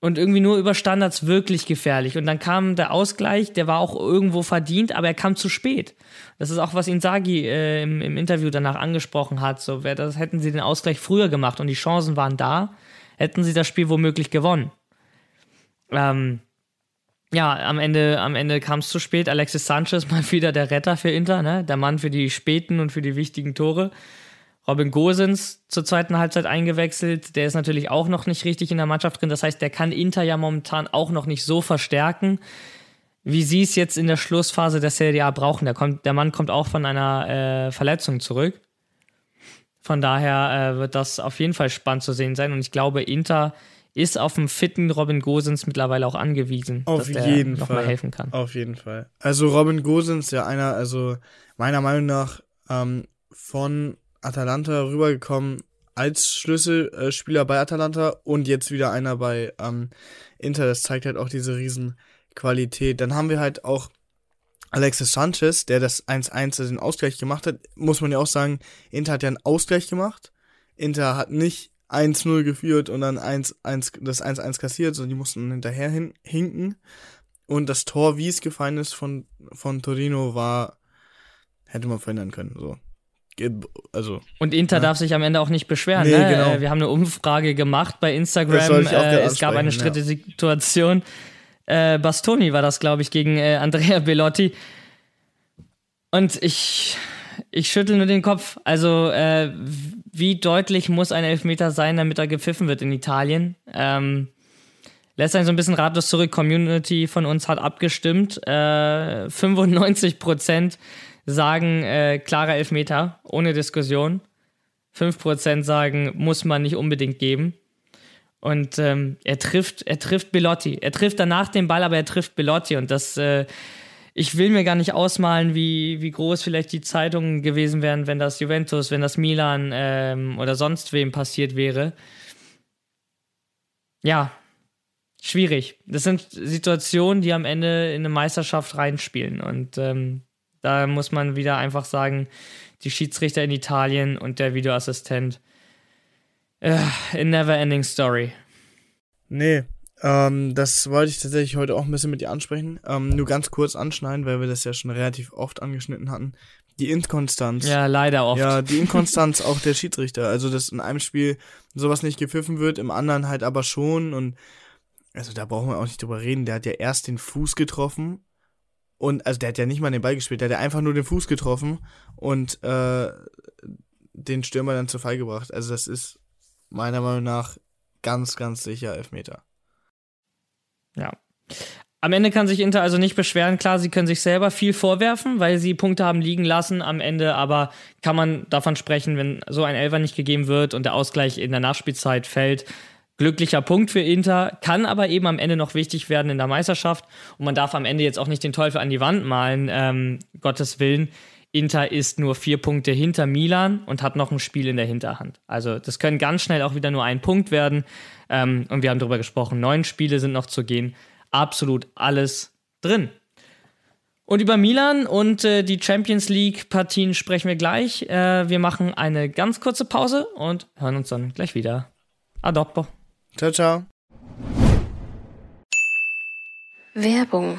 Und irgendwie nur über Standards wirklich gefährlich. Und dann kam der Ausgleich, der war auch irgendwo verdient, aber er kam zu spät. Das ist auch, was Inzaghi äh, im, im, Interview danach angesprochen hat. So, wer das, hätten sie den Ausgleich früher gemacht und die Chancen waren da, hätten sie das Spiel womöglich gewonnen. Ähm, ja, am Ende, am Ende kam es zu spät. Alexis Sanchez mal wieder der Retter für Inter, ne? der Mann für die späten und für die wichtigen Tore. Robin Gosens zur zweiten Halbzeit eingewechselt. Der ist natürlich auch noch nicht richtig in der Mannschaft drin. Das heißt, der kann Inter ja momentan auch noch nicht so verstärken, wie sie es jetzt in der Schlussphase der Serie A brauchen. Der, kommt, der Mann kommt auch von einer äh, Verletzung zurück. Von daher äh, wird das auf jeden Fall spannend zu sehen sein. Und ich glaube, Inter ist auf einen fitten Robin Gosens mittlerweile auch angewiesen, auf dass der jeden noch Fall. mal helfen kann. Auf jeden Fall. Also Robin Gosens, ja einer, also meiner Meinung nach ähm, von Atalanta rübergekommen als Schlüsselspieler bei Atalanta und jetzt wieder einer bei ähm, Inter. Das zeigt halt auch diese Riesenqualität. Dann haben wir halt auch Alexis Sanchez, der das 1-1, also den Ausgleich gemacht hat. Muss man ja auch sagen, Inter hat ja einen Ausgleich gemacht. Inter hat nicht 1-0 geführt und dann 1, 1, das 1-1 kassiert, sondern die mussten hinterher hin, hinken. Und das Tor, wie es gefallen ist von, von Torino, war, hätte man verhindern können, so. Also. Und Inter ja. darf sich am Ende auch nicht beschweren. Nee, ne? Genau. Wir haben eine Umfrage gemacht bei Instagram. Äh, es gab eine strittige ja. Situation. Äh, Bastoni war das, glaube ich, gegen äh, Andrea Bellotti. Und ich, ich schüttel nur den Kopf. Also, äh, wie deutlich muss ein Elfmeter sein, damit er gepfiffen wird in Italien? Ähm, lässt einen so ein bisschen ratlos zurück. Community von uns hat abgestimmt. Äh, 95 Prozent sagen äh, klarer Elfmeter, ohne Diskussion. 5% sagen, muss man nicht unbedingt geben. Und ähm, er trifft, er trifft Belotti. Er trifft danach den Ball, aber er trifft Belotti. Und das, äh, ich will mir gar nicht ausmalen, wie, wie groß vielleicht die Zeitungen gewesen wären, wenn das Juventus, wenn das Milan ähm, oder sonst wem passiert wäre. Ja, schwierig. Das sind Situationen, die am Ende in eine Meisterschaft reinspielen. Und ähm, da muss man wieder einfach sagen, die Schiedsrichter in Italien und der Videoassistent. Äh, a never ending story. Nee, ähm, das wollte ich tatsächlich heute auch ein bisschen mit dir ansprechen. Ähm, nur ganz kurz anschneiden, weil wir das ja schon relativ oft angeschnitten hatten. Die Inkonstanz. Ja, leider oft. Ja, die Inkonstanz auch der Schiedsrichter. Also, dass in einem Spiel sowas nicht gepfiffen wird, im anderen halt aber schon. Und also da brauchen wir auch nicht drüber reden. Der hat ja erst den Fuß getroffen und also der hat ja nicht mal den Ball gespielt, der hat ja einfach nur den Fuß getroffen und äh, den Stürmer dann zu Fall gebracht. Also das ist meiner Meinung nach ganz, ganz sicher Elfmeter. Ja. Am Ende kann sich Inter also nicht beschweren. Klar, sie können sich selber viel vorwerfen, weil sie Punkte haben liegen lassen. Am Ende aber kann man davon sprechen, wenn so ein Elfer nicht gegeben wird und der Ausgleich in der Nachspielzeit fällt, glücklicher Punkt für Inter, kann aber eben am Ende noch wichtig werden in der Meisterschaft. Und man darf am Ende jetzt auch nicht den Teufel an die Wand malen, ähm, Gottes Willen. Inter ist nur vier Punkte hinter Milan und hat noch ein Spiel in der Hinterhand. Also das können ganz schnell auch wieder nur ein Punkt werden. Ähm, und wir haben darüber gesprochen, neun Spiele sind noch zu gehen. Absolut alles drin. Und über Milan und äh, die Champions League-Partien sprechen wir gleich. Äh, wir machen eine ganz kurze Pause und hören uns dann gleich wieder. Adoppo. Ciao, ciao. Werbung.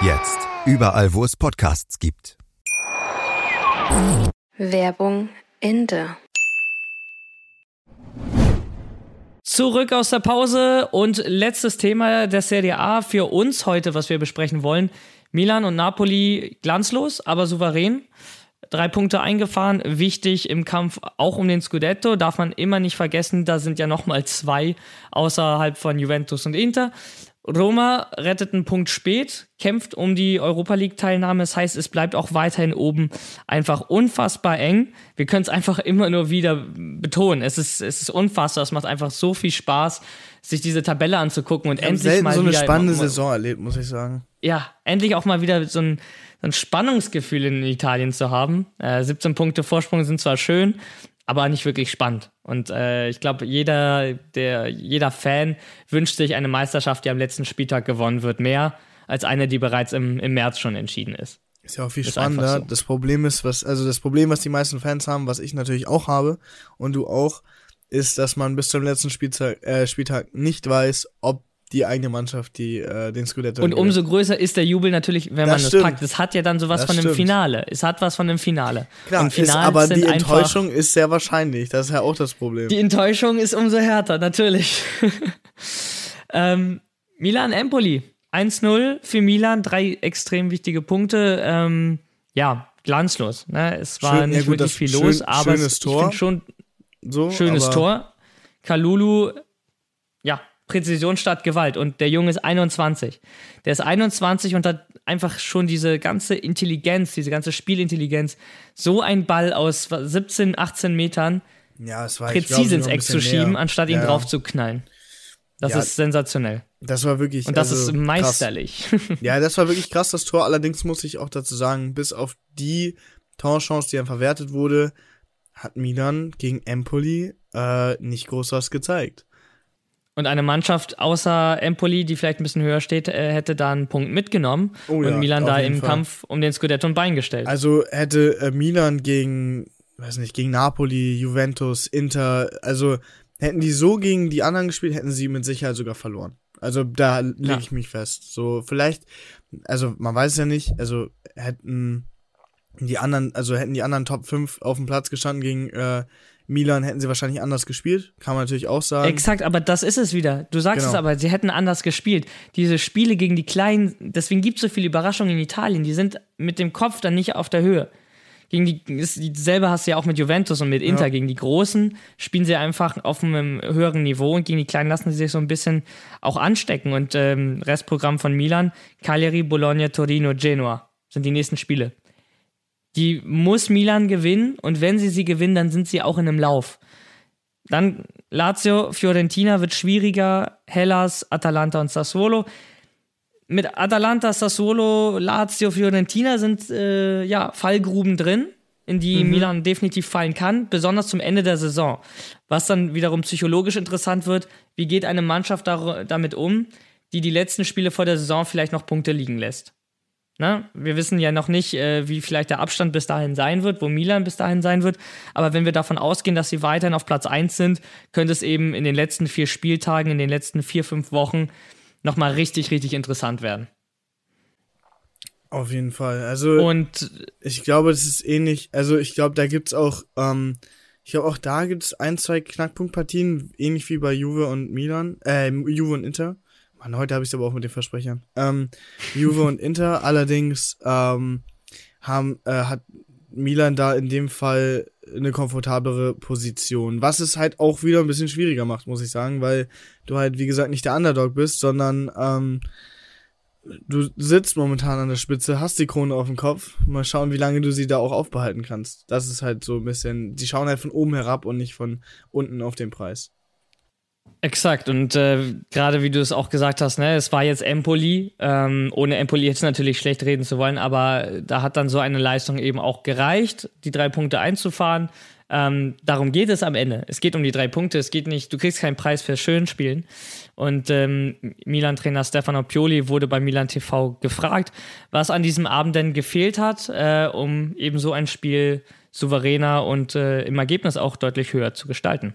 Jetzt überall, wo es Podcasts gibt. Werbung Ende. Zurück aus der Pause und letztes Thema der Serie A für uns heute, was wir besprechen wollen. Milan und Napoli glanzlos, aber souverän. Drei Punkte eingefahren, wichtig im Kampf auch um den Scudetto, darf man immer nicht vergessen, da sind ja nochmal zwei außerhalb von Juventus und Inter. Roma rettet einen Punkt spät, kämpft um die Europa League-Teilnahme. Das heißt, es bleibt auch weiterhin oben einfach unfassbar eng. Wir können es einfach immer nur wieder betonen. Es ist, es ist unfassbar. Es macht einfach so viel Spaß, sich diese Tabelle anzugucken und endlich mal so eine wieder spannende Saison erlebt, muss ich sagen. Ja, endlich auch mal wieder so ein, so ein Spannungsgefühl in Italien zu haben. Äh, 17 Punkte Vorsprung sind zwar schön, aber nicht wirklich spannend. Und äh, ich glaube, jeder, der, jeder Fan wünscht sich eine Meisterschaft, die am letzten Spieltag gewonnen wird, mehr als eine, die bereits im, im März schon entschieden ist. Ist ja auch viel ist spannender. So. Das Problem ist, was, also das Problem, was die meisten Fans haben, was ich natürlich auch habe und du auch, ist, dass man bis zum letzten Spieltag, äh, Spieltag nicht weiß, ob die eigene Mannschaft, die äh, den Scudetto. Und umso größer ist der Jubel natürlich, wenn das man das packt. Es hat ja dann sowas das von einem Finale. Es hat was von einem Finale. Klar, und ist, aber die Enttäuschung ist sehr wahrscheinlich. Das ist ja auch das Problem. Die Enttäuschung ist umso härter, natürlich. ähm, Milan Empoli. 1-0 für Milan, drei extrem wichtige Punkte. Ähm, ja, glanzlos. Ne? Es war Schön- ja nicht gut, wirklich viel schön- los, aber schönes es, Tor. schon So, schönes Tor. Kalulu, ja, Präzision statt Gewalt. Und der Junge ist 21. Der ist 21 und hat einfach schon diese ganze Intelligenz, diese ganze Spielintelligenz, so ein Ball aus 17, 18 Metern Ja, es war ich glaub, präzise ins Eck zu schieben, näher. anstatt ihn ja. drauf zu knallen. Das Ja. ist sensationell. Das war wirklich. Und das also, ist meisterlich. Krass. Ja, das war wirklich krass, das Tor. Allerdings muss ich auch dazu sagen, bis auf die Torchance, die dann verwertet wurde, hat Milan gegen Empoli äh, nicht groß was gezeigt. Und eine Mannschaft außer Empoli, die vielleicht ein bisschen höher steht, äh, hätte da einen Punkt mitgenommen Oh ja, und Milan da im Fall. Kampf um den Scudetto ein Bein gestellt. Also hätte äh, Milan gegen, weiß nicht, gegen Napoli, Juventus, Inter, also hätten die so gegen die anderen gespielt, hätten sie mit Sicherheit sogar verloren. Also da lege Ja. ich mich fest. So vielleicht, also man weiß ja nicht, also hätten die anderen, also hätten die anderen Top 5 auf dem Platz gestanden gegen äh, Milan, hätten sie wahrscheinlich anders gespielt. Kann man natürlich auch sagen. Exakt, aber das ist es wieder. Du sagst Genau. es aber, sie hätten anders gespielt. Diese Spiele gegen die Kleinen, deswegen gibt es so viele Überraschungen in Italien, die sind mit dem Kopf dann nicht auf der Höhe. Gegen die, dieselbe hast du ja auch mit Juventus und mit Inter. Ja. Gegen die Großen spielen sie einfach auf einem höheren Niveau und gegen die Kleinen lassen sie sich so ein bisschen auch anstecken. Und ähm, Restprogramm von Milan, Cagliari, Bologna, Torino, Genua sind die nächsten Spiele. Die muss Milan gewinnen und wenn sie sie gewinnen, dann sind sie auch in einem Lauf. Dann Lazio, Fiorentina wird schwieriger, Hellas, Atalanta und Sassuolo. Mit Atalanta, Sassuolo, Lazio, Fiorentina sind äh, ja Fallgruben drin, in die Milan definitiv fallen kann, besonders zum Ende der Saison. Was dann wiederum psychologisch interessant wird, wie geht eine Mannschaft damit um, die die letzten Spiele vor der Saison vielleicht noch Punkte liegen lässt. Ne? Wir wissen ja noch nicht, äh, wie vielleicht der Abstand bis dahin sein wird, wo Milan bis dahin sein wird. Aber wenn wir davon ausgehen, dass sie weiterhin auf Platz 1 sind, könnte es eben in den letzten vier Spieltagen, in den letzten vier, fünf Wochen nochmal richtig, richtig interessant werden. Auf jeden Fall. Also Und ich glaube, das ist ähnlich. Also ich glaube, da gibt's auch, ähm, ich glaube auch da gibt's ein, zwei Knackpunktpartien, ähnlich wie bei Juve und Milan, äh, Juve und Inter. Mann, heute habe ich es aber auch mit den Versprechern. Ähm, Juve und Inter, allerdings ähm, haben, äh, hat Milan da in dem Fall eine komfortablere Position. Was es halt auch wieder ein bisschen schwieriger macht, muss ich sagen, weil du halt, wie gesagt, nicht der Underdog bist, sondern ähm, du sitzt momentan an der Spitze, hast die Krone auf dem Kopf. Mal schauen, wie lange du sie da auch aufbehalten kannst. Das ist halt so ein bisschen, die schauen halt von oben herab und nicht von unten auf den Preis. Exakt, und äh, gerade wie du es auch gesagt hast, ne, es war jetzt Empoli. Ähm, ohne Empoli jetzt natürlich schlecht reden zu wollen, aber da hat dann so eine Leistung eben auch gereicht, die drei Punkte einzufahren. Ähm, darum geht es am Ende. Es geht um die drei Punkte. Es geht nicht, du kriegst keinen Preis für Schönspielen. Und ähm, Milan-Trainer Stefano Pioli wurde bei Milan TV gefragt, was an diesem Abend denn gefehlt hat, äh, um eben so ein Spiel souveräner und äh, im Ergebnis auch deutlich höher zu gestalten.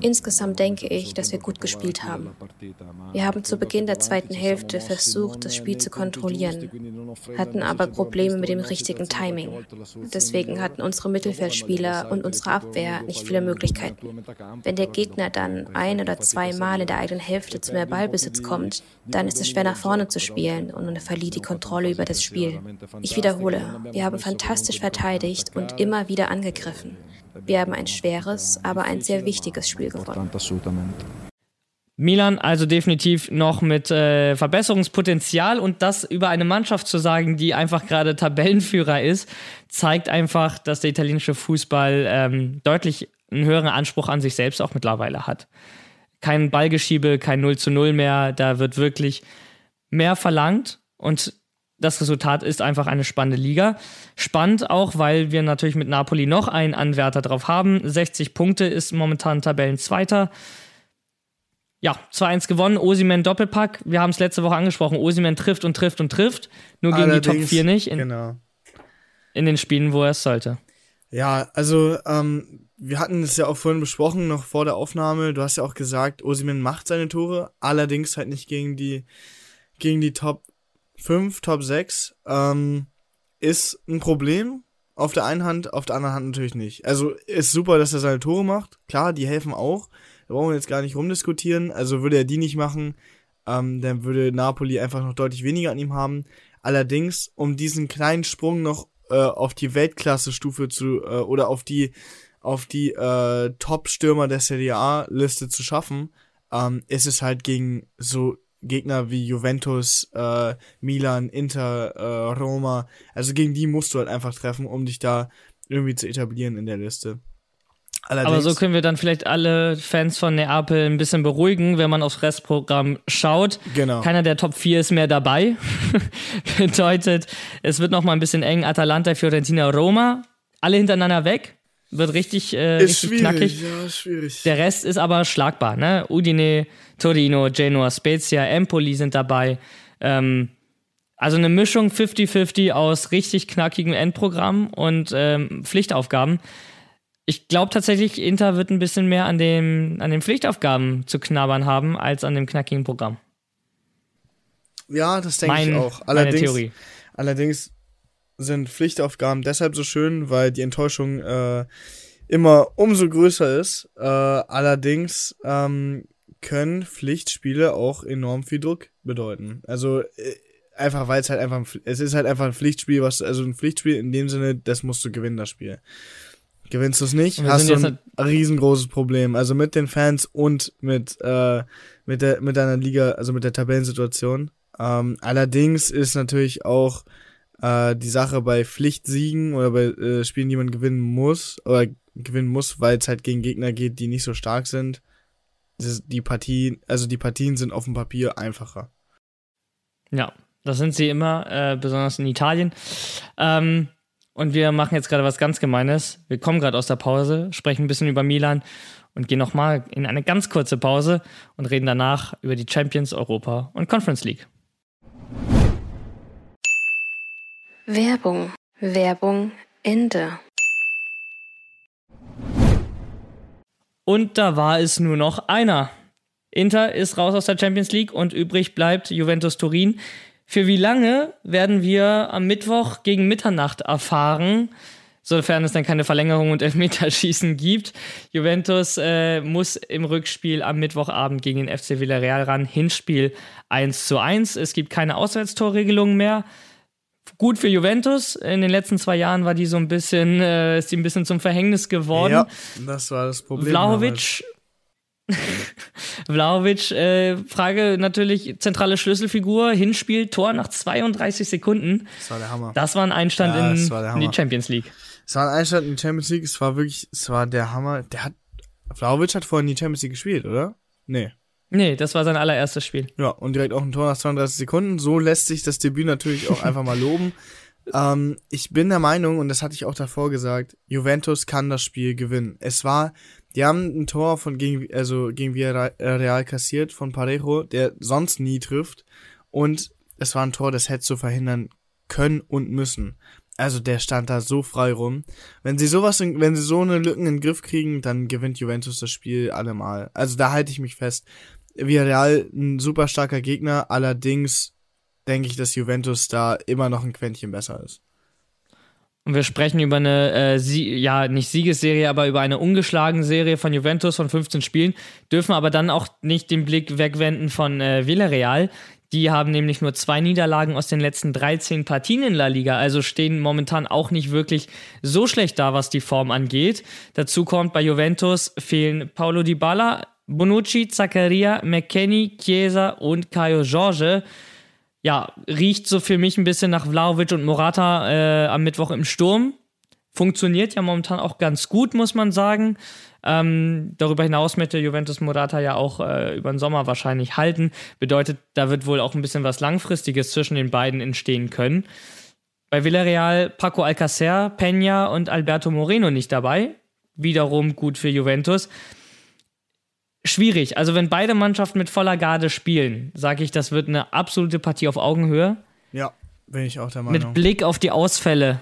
Insgesamt denke ich, dass wir gut gespielt haben. Wir haben zu Beginn der zweiten Hälfte versucht, das Spiel zu kontrollieren, hatten aber Probleme mit dem richtigen Timing. Deswegen hatten unsere Mittelfeldspieler und unsere Abwehr nicht viele Möglichkeiten. Wenn der Gegner dann ein oder zwei Mal in der eigenen Hälfte zu mehr Ballbesitz kommt, dann ist es schwer nach vorne zu spielen und man verliert die Kontrolle über das Spiel. Ich wiederhole, wir haben fantastisch verteidigt und immer wieder angegriffen. Wir haben ein schweres, aber ein sehr wichtiges Spiel gewonnen. Milan also definitiv noch mit äh, Verbesserungspotenzial und das über eine Mannschaft zu sagen, die einfach gerade Tabellenführer ist, zeigt einfach, dass der italienische Fußball ähm, deutlich einen höheren Anspruch an sich selbst auch mittlerweile hat. Kein Ballgeschiebe, kein 0 zu 0 mehr, da wird wirklich mehr verlangt und das Resultat ist einfach eine spannende Liga. Spannend auch, weil wir natürlich mit Napoli noch einen Anwärter drauf haben. 60 Punkte ist momentan Tabellenzweiter. Ja, 2-1 gewonnen, Osimen Doppelpack. Wir haben es letzte Woche angesprochen. Osimen trifft und trifft und trifft. Nur gegen die Top Allerdings- 4 nicht in, Genau. in den Spielen, wo er es sollte. Ja, also ähm, wir hatten es ja auch vorhin besprochen, noch vor der Aufnahme. Du hast ja auch gesagt, Osimen macht seine Tore, allerdings halt nicht gegen die gegen die Top 5, Top 6. Ähm, ist ein Problem. Auf der einen Hand, auf der anderen Hand natürlich nicht. Also ist super, dass er seine Tore macht. Klar, die helfen auch. Da brauchen wir jetzt gar nicht rumdiskutieren. Also würde er die nicht machen, ähm, dann würde Napoli einfach noch deutlich weniger an ihm haben. Allerdings, um diesen kleinen Sprung noch äh, auf die Weltklasse-Stufe zu äh, oder auf die auf die äh, Top-Stürmer der Serie A-Liste zu schaffen, ähm, ist es halt gegen so Gegner wie Juventus, äh, Milan, Inter, äh, Roma. Also gegen die musst du halt einfach treffen, um dich da irgendwie zu etablieren in der Liste. Allerdings, Aber so können wir dann vielleicht alle Fans von Neapel ein bisschen beruhigen, wenn man aufs Restprogramm schaut. Genau. Keiner der Top 4 ist mehr dabei. Bedeutet, es wird noch mal ein bisschen eng. Atalanta, Fiorentina, Roma. Alle hintereinander weg. Wird richtig, äh, ist richtig knackig. Ja, schwierig. Der Rest ist aber schlagbar. Ne? Udine, Torino, Genoa, Spezia, Empoli sind dabei. Ähm, also eine Mischung 50-50 aus richtig knackigem Endprogramm und ähm, Pflichtaufgaben. Ich glaube tatsächlich, Inter wird ein bisschen mehr an, dem, an den Pflichtaufgaben zu knabbern haben, als an dem knackigen Programm. Ja, das denke ich auch. Allerdings, meine Theorie. allerdings sind Pflichtaufgaben deshalb so schön, weil die Enttäuschung äh, immer umso größer ist. Äh, allerdings ähm, können Pflichtspiele auch enorm viel Druck bedeuten. Also äh, einfach, weil es halt einfach, es ist halt einfach ein Pflichtspiel, was, also ein Pflichtspiel in dem Sinne, das musst du gewinnen, das Spiel. Gewinnst du es nicht, hast du ein riesengroßes Problem. Also mit den Fans und mit, äh, mit, der, mit deiner Liga, also mit der Tabellensituation. Ähm, allerdings ist natürlich auch äh, die Sache bei Pflichtsiegen oder bei äh, Spielen, die man gewinnen muss, oder gewinnen muss, weil es halt gegen Gegner geht, die nicht so stark sind. Die Partien, also die Partien sind auf dem Papier einfacher. Ja, das sind sie immer, äh, besonders in Italien. Ähm, und wir machen jetzt gerade was ganz Gemeines. Wir kommen gerade aus der Pause, sprechen ein bisschen über Milan und gehen nochmal in eine ganz kurze Pause und reden danach über die Champions, Europa und Conference League. Werbung. Werbung Ende. Und da war es nur noch einer. Inter ist raus aus der Champions League und übrig bleibt Juventus Turin. Für wie lange werden wir am Mittwoch gegen Mitternacht erfahren, sofern es dann keine Verlängerung und Elfmeterschießen gibt. Juventus äh, muss im Rückspiel am Mittwochabend gegen den FC Villarreal ran. Hinspiel 1 zu 1. Es gibt keine Auswärtstorregelung mehr. Gut für Juventus. In den letzten zwei Jahren war die so ein bisschen, äh, ist die ein bisschen zum Verhängnis geworden. Ja, das war das Problem. Vlaovic Vlaovic, äh, Frage natürlich, zentrale Schlüsselfigur, Hinspiel, Tor nach 32 Sekunden. Das war der Hammer. Das war ein Einstand ja, in, in, die Champions League. Es war ein Einstand in die Champions League, es war wirklich, es war der Hammer. Der hat, Vlaovic hat vorhin die Champions League gespielt, oder? Nee. Nee, das war sein allererstes Spiel. Ja, und direkt auch ein Tor nach 32 Sekunden. So lässt sich das Debüt natürlich auch einfach mal loben. Ähm, ich bin der Meinung, und das hatte ich auch davor gesagt, Juventus kann das Spiel gewinnen. Es war die haben ein Tor von gegen, also gegen Villarreal kassiert von Parejo, der sonst nie trifft. Und es war ein Tor, das hätte zu verhindern können und müssen. Also der stand da so frei rum. Wenn sie sowas, in, wenn sie so eine Lücken in den Griff kriegen, dann gewinnt Juventus das Spiel allemal. Also da halte ich mich fest. Villarreal ein super starker Gegner, allerdings denke ich, dass Juventus da immer noch ein Quäntchen besser ist. Und wir sprechen über eine, äh, Sie ja, nicht Siegesserie, aber über eine ungeschlagene Serie von Juventus von 15 Spielen, dürfen aber dann auch nicht den Blick wegwenden von äh, Villarreal. Die haben nämlich nur zwei Niederlagen aus den letzten 13 Partien in La Liga, also stehen momentan auch nicht wirklich so schlecht da, was die Form angeht. Dazu kommt, bei Juventus fehlen Paulo Dybala, Bonucci, Zaccaria, McKenny, Chiesa und Caio Jorge ja, riecht so für mich ein bisschen nach Vlaovic und Morata äh, am Mittwoch im Sturm. Funktioniert ja momentan auch ganz gut, muss man sagen. Ähm, darüber hinaus möchte Juventus Morata ja auch äh, über den Sommer wahrscheinlich halten. Bedeutet, da wird wohl auch ein bisschen was Langfristiges zwischen den beiden entstehen können. Bei Villarreal Paco Alcacer, Peña und Alberto Moreno nicht dabei. Wiederum gut für Juventus schwierig. Also wenn beide Mannschaften mit voller Garde spielen, sage ich, das wird eine absolute Partie auf Augenhöhe. Ja, bin ich auch der Meinung. Mit Blick auf die Ausfälle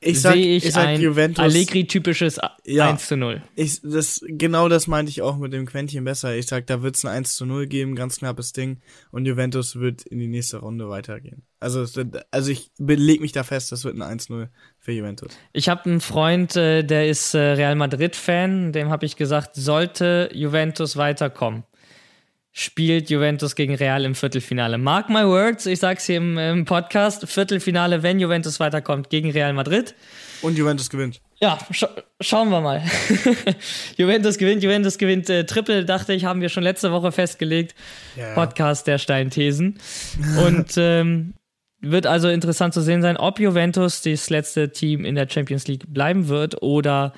ich sag, sehe ich, ich sag ein Juventus, Allegri-typisches ja, 1 zu 0. Ich, das, genau das meinte ich auch mit dem Quäntchen besser. Ich sag, da wird es ein 1 zu 0 geben, ganz knappes Ding. Und Juventus wird in die nächste Runde weitergehen. Also, also ich leg mich da fest, das wird ein 1-0 für Juventus. Ich habe einen Freund, äh, der ist äh, Real Madrid-Fan. Dem habe ich gesagt, sollte Juventus weiterkommen, spielt Juventus gegen Real im Viertelfinale. Mark my words, ich sag's hier im, im Podcast, Viertelfinale, wenn Juventus weiterkommt gegen Real Madrid. Und Juventus gewinnt. Ja, scha schauen wir mal. Juventus gewinnt, Juventus gewinnt. Äh, Triple, dachte ich, haben wir schon letzte Woche festgelegt. Ja. Podcast der Steinthesen. Und ähm, wird also interessant zu sehen sein, ob Juventus das letzte Team in der Champions League bleiben wird oder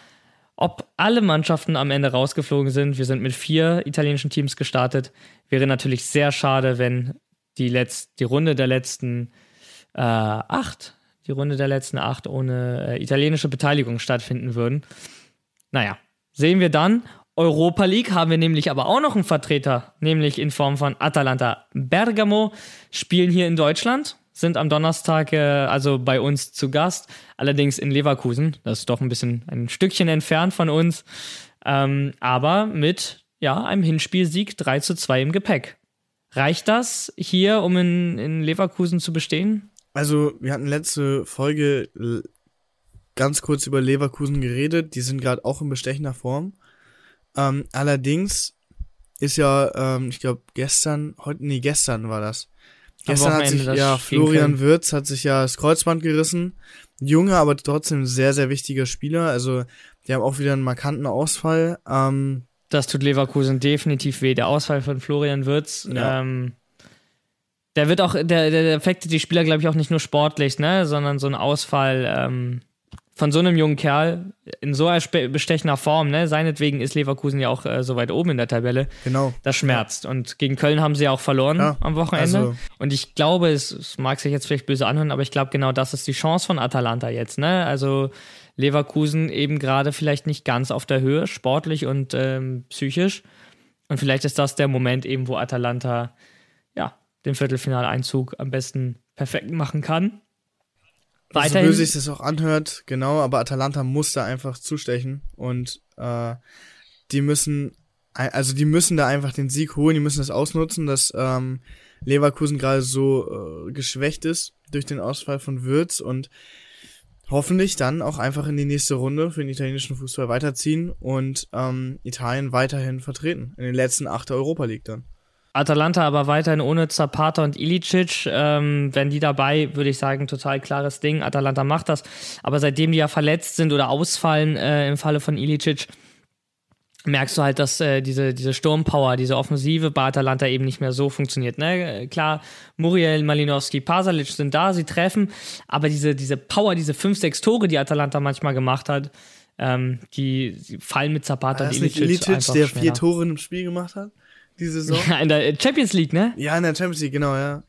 ob alle Mannschaften am Ende rausgeflogen sind. Wir sind mit vier italienischen Teams gestartet. Wäre natürlich sehr schade, wenn die, Letz die Runde der letzten äh, acht, die Runde der letzten acht ohne äh, italienische Beteiligung stattfinden würden. Naja, sehen wir dann. Europa League haben wir nämlich aber auch noch einen Vertreter, nämlich in Form von Atalanta Bergamo, spielen hier in Deutschland sind am Donnerstag äh, also bei uns zu Gast, allerdings in Leverkusen. Das ist doch ein bisschen ein Stückchen entfernt von uns, ähm, aber mit ja, einem Hinspielsieg 3 zu 2 im Gepäck. Reicht das hier, um in, in Leverkusen zu bestehen? Also, wir hatten letzte Folge ganz kurz über Leverkusen geredet. Die sind gerade auch in bestechender Form. Ähm, allerdings ist ja, ähm, ich glaube, gestern, heute, nee, gestern war das, Gestern hat sich, ja, Florian Würz hat sich ja das Kreuzband gerissen. Junge, aber trotzdem sehr, sehr wichtiger Spieler. Also, die haben auch wieder einen markanten Ausfall. Ähm, das tut Leverkusen definitiv weh. Der Ausfall von Florian Würz, ja. ähm, der wird auch, der, der affektet die Spieler, glaube ich, auch nicht nur sportlich, ne, sondern so ein Ausfall, ähm, von so einem jungen Kerl in so einer bestechender Form, ne? Seinetwegen ist Leverkusen ja auch äh, so weit oben in der Tabelle. Genau. Das schmerzt. Und gegen Köln haben sie ja auch verloren ja, am Wochenende. Also. Und ich glaube, es, es, mag sich jetzt vielleicht böse anhören, aber ich glaube, genau das ist die Chance von Atalanta jetzt, ne? Also Leverkusen eben gerade vielleicht nicht ganz auf der Höhe, sportlich und ähm, psychisch. Und vielleicht ist das der Moment eben, wo Atalanta ja den Viertelfinaleinzug am besten perfekt machen kann. Weiterhin. So böse sich das auch anhört, genau, aber Atalanta muss da einfach zustechen und äh, die müssen, also die müssen da einfach den Sieg holen, die müssen das ausnutzen, dass ähm, Leverkusen gerade so äh, geschwächt ist durch den Ausfall von Würz und hoffentlich dann auch einfach in die nächste Runde für den italienischen Fußball weiterziehen und ähm, Italien weiterhin vertreten in den letzten acht der Europa League dann. Atalanta aber weiterhin ohne Zapata und Ilicic. Ähm, wenn die dabei, würde ich sagen, total klares Ding. Atalanta macht das. Aber seitdem die ja verletzt sind oder ausfallen äh, im Falle von Ilicic, merkst du halt, dass äh, diese, diese Sturmpower, diese Offensive bei Atalanta eben nicht mehr so funktioniert. Ne? Klar, Muriel, Malinowski, Pasalic sind da, sie treffen, aber diese, diese Power, diese fünf, sechs Tore, die Atalanta manchmal gemacht hat, ähm, die, die fallen mit Zapata und Ilicic, Ilicic der vier Tore im Spiel gemacht hat? Die Saison. Ja, in der Champions League, ne? Ja, in der Champions League, genau, ja.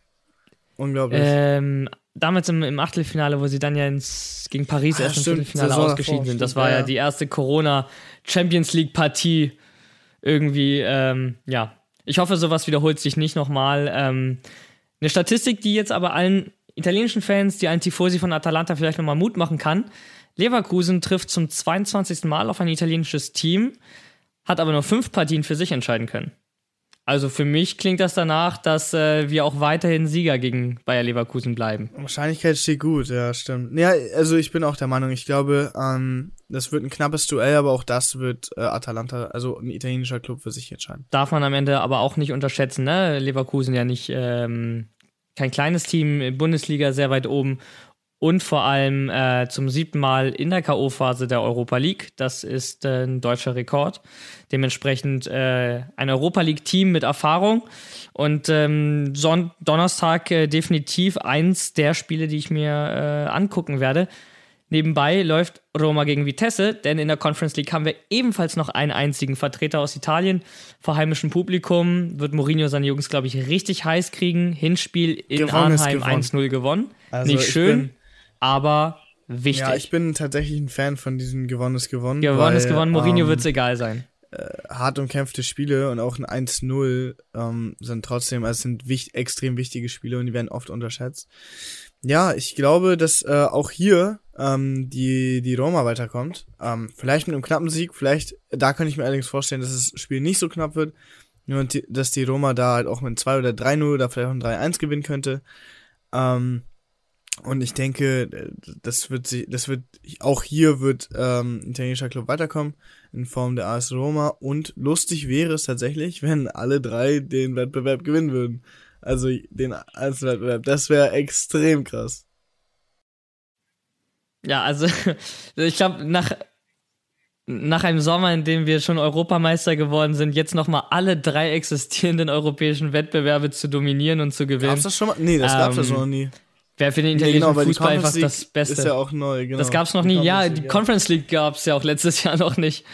Unglaublich. Ähm, damals im, im Achtelfinale, wo sie dann ja ins, gegen Paris ah, erst im Viertelfinale ausgeschieden davor, sind. Das war ja, ja die erste Corona-Champions League-Partie irgendwie, ähm, ja. Ich hoffe, sowas wiederholt sich nicht nochmal. Ähm, eine Statistik, die jetzt aber allen italienischen Fans, die allen Tifosi von Atalanta vielleicht nochmal Mut machen kann. Leverkusen trifft zum 22. Mal auf ein italienisches Team, hat aber nur fünf Partien für sich entscheiden können. Also für mich klingt das danach, dass äh, wir auch weiterhin Sieger gegen Bayer Leverkusen bleiben. Wahrscheinlichkeit steht gut, ja, stimmt. Ja, also ich bin auch der Meinung, ich glaube, ähm, das wird ein knappes Duell, aber auch das wird äh, Atalanta, also ein italienischer Club für sich entscheiden. Darf man am Ende aber auch nicht unterschätzen, ne? Leverkusen ja nicht ähm, kein kleines Team, Bundesliga sehr weit oben und vor allem äh, zum siebten Mal in der K.O.-Phase der Europa League. Das ist äh, ein deutscher Rekord. Dementsprechend äh, ein Europa League-Team mit Erfahrung. Und ähm, Son Donnerstag äh, definitiv eins der Spiele, die ich mir äh, angucken werde. Nebenbei läuft Roma gegen Vitesse, denn in der Conference League haben wir ebenfalls noch einen einzigen Vertreter aus Italien. Vor heimischem Publikum wird Mourinho seine Jungs, glaube ich, richtig heiß kriegen. Hinspiel in gewonnen Arnheim 1-0 gewonnen. Also Nicht schön aber wichtig. Ja, ich bin tatsächlich ein Fan von diesem gewonnenes gewonnen. Gewonnenes gewonnen, Mourinho ähm, wird es egal sein. Äh, hart umkämpfte Spiele und auch ein 1-0 ähm, sind trotzdem, also sind wichtig, extrem wichtige Spiele und die werden oft unterschätzt. Ja, ich glaube, dass äh, auch hier ähm, die, die Roma weiterkommt. Ähm, vielleicht mit einem knappen Sieg, vielleicht, da kann ich mir allerdings vorstellen, dass das Spiel nicht so knapp wird. Nur, dass die Roma da halt auch mit 2 oder 3-0 oder vielleicht auch ein 3-1 gewinnen könnte. Ähm, Und ich denke, das wird sie, das wird auch hier wird ähm, italienischer Club weiterkommen in Form der AS Roma und lustig wäre es tatsächlich, wenn alle drei den Wettbewerb gewinnen würden. Also den Einzelwettbewerb, das wäre extrem krass. Ja, also ich glaube nach nach einem Sommer, in dem wir schon Europameister geworden sind, jetzt nochmal alle drei existierenden europäischen Wettbewerbe zu dominieren und zu gewinnen. Gab's das schon mal? Nee, das ähm, gab's ja schon noch nie. Wäre für den italienischen genau, Fußball einfach das Beste. Ist ja auch neu, genau. Das gab's noch nie. Die ja, die Conference League gab's ja auch letztes Jahr noch nicht.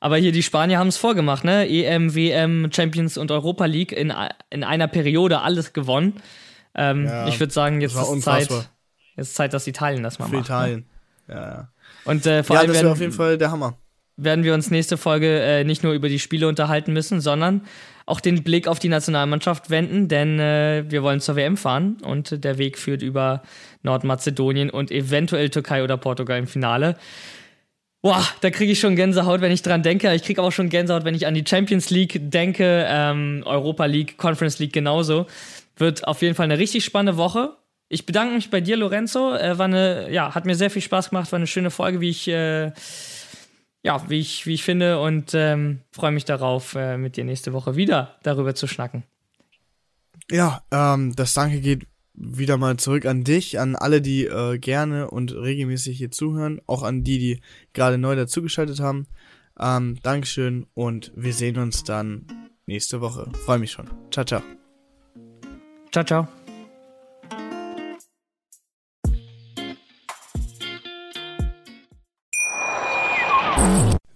Aber hier die Spanier haben es vorgemacht, ne? EM, WM, Champions und Europa League in, in einer Periode alles gewonnen. Ähm, ja, ich würde sagen, jetzt ist Zeit, jetzt Zeit, dass Italien das mal Für macht. Ne? Italien. Ne? Ja, ja. Und äh, vor ja, allem das wäre auf jeden Fall der Hammer. Werden wir uns nächste Folge äh, nicht nur über die Spiele unterhalten müssen, sondern auch den Blick auf die Nationalmannschaft wenden, denn äh, wir wollen zur WM fahren und der Weg führt über Nordmazedonien und eventuell Türkei oder Portugal im Finale. Boah, da kriege ich schon Gänsehaut, wenn ich dran denke. Ich kriege auch schon Gänsehaut, wenn ich an die Champions League denke, ähm, Europa League, Conference League genauso. Wird auf jeden Fall eine richtig spannende Woche. Ich bedanke mich bei dir, Lorenzo. Äh, war eine, ja, hat mir sehr viel Spaß gemacht, war eine schöne Folge, wie ich äh, ja, wie ich, wie ich finde und ähm, freue mich darauf, äh, mit dir nächste Woche wieder darüber zu schnacken. Ja, ähm, das Danke geht wieder mal zurück an dich, an alle, die äh, gerne und regelmäßig hier zuhören, auch an die, die gerade neu dazugeschaltet haben. Ähm, Dankeschön und wir sehen uns dann nächste Woche. Freue mich schon. Ciao, ciao. Ciao, ciao.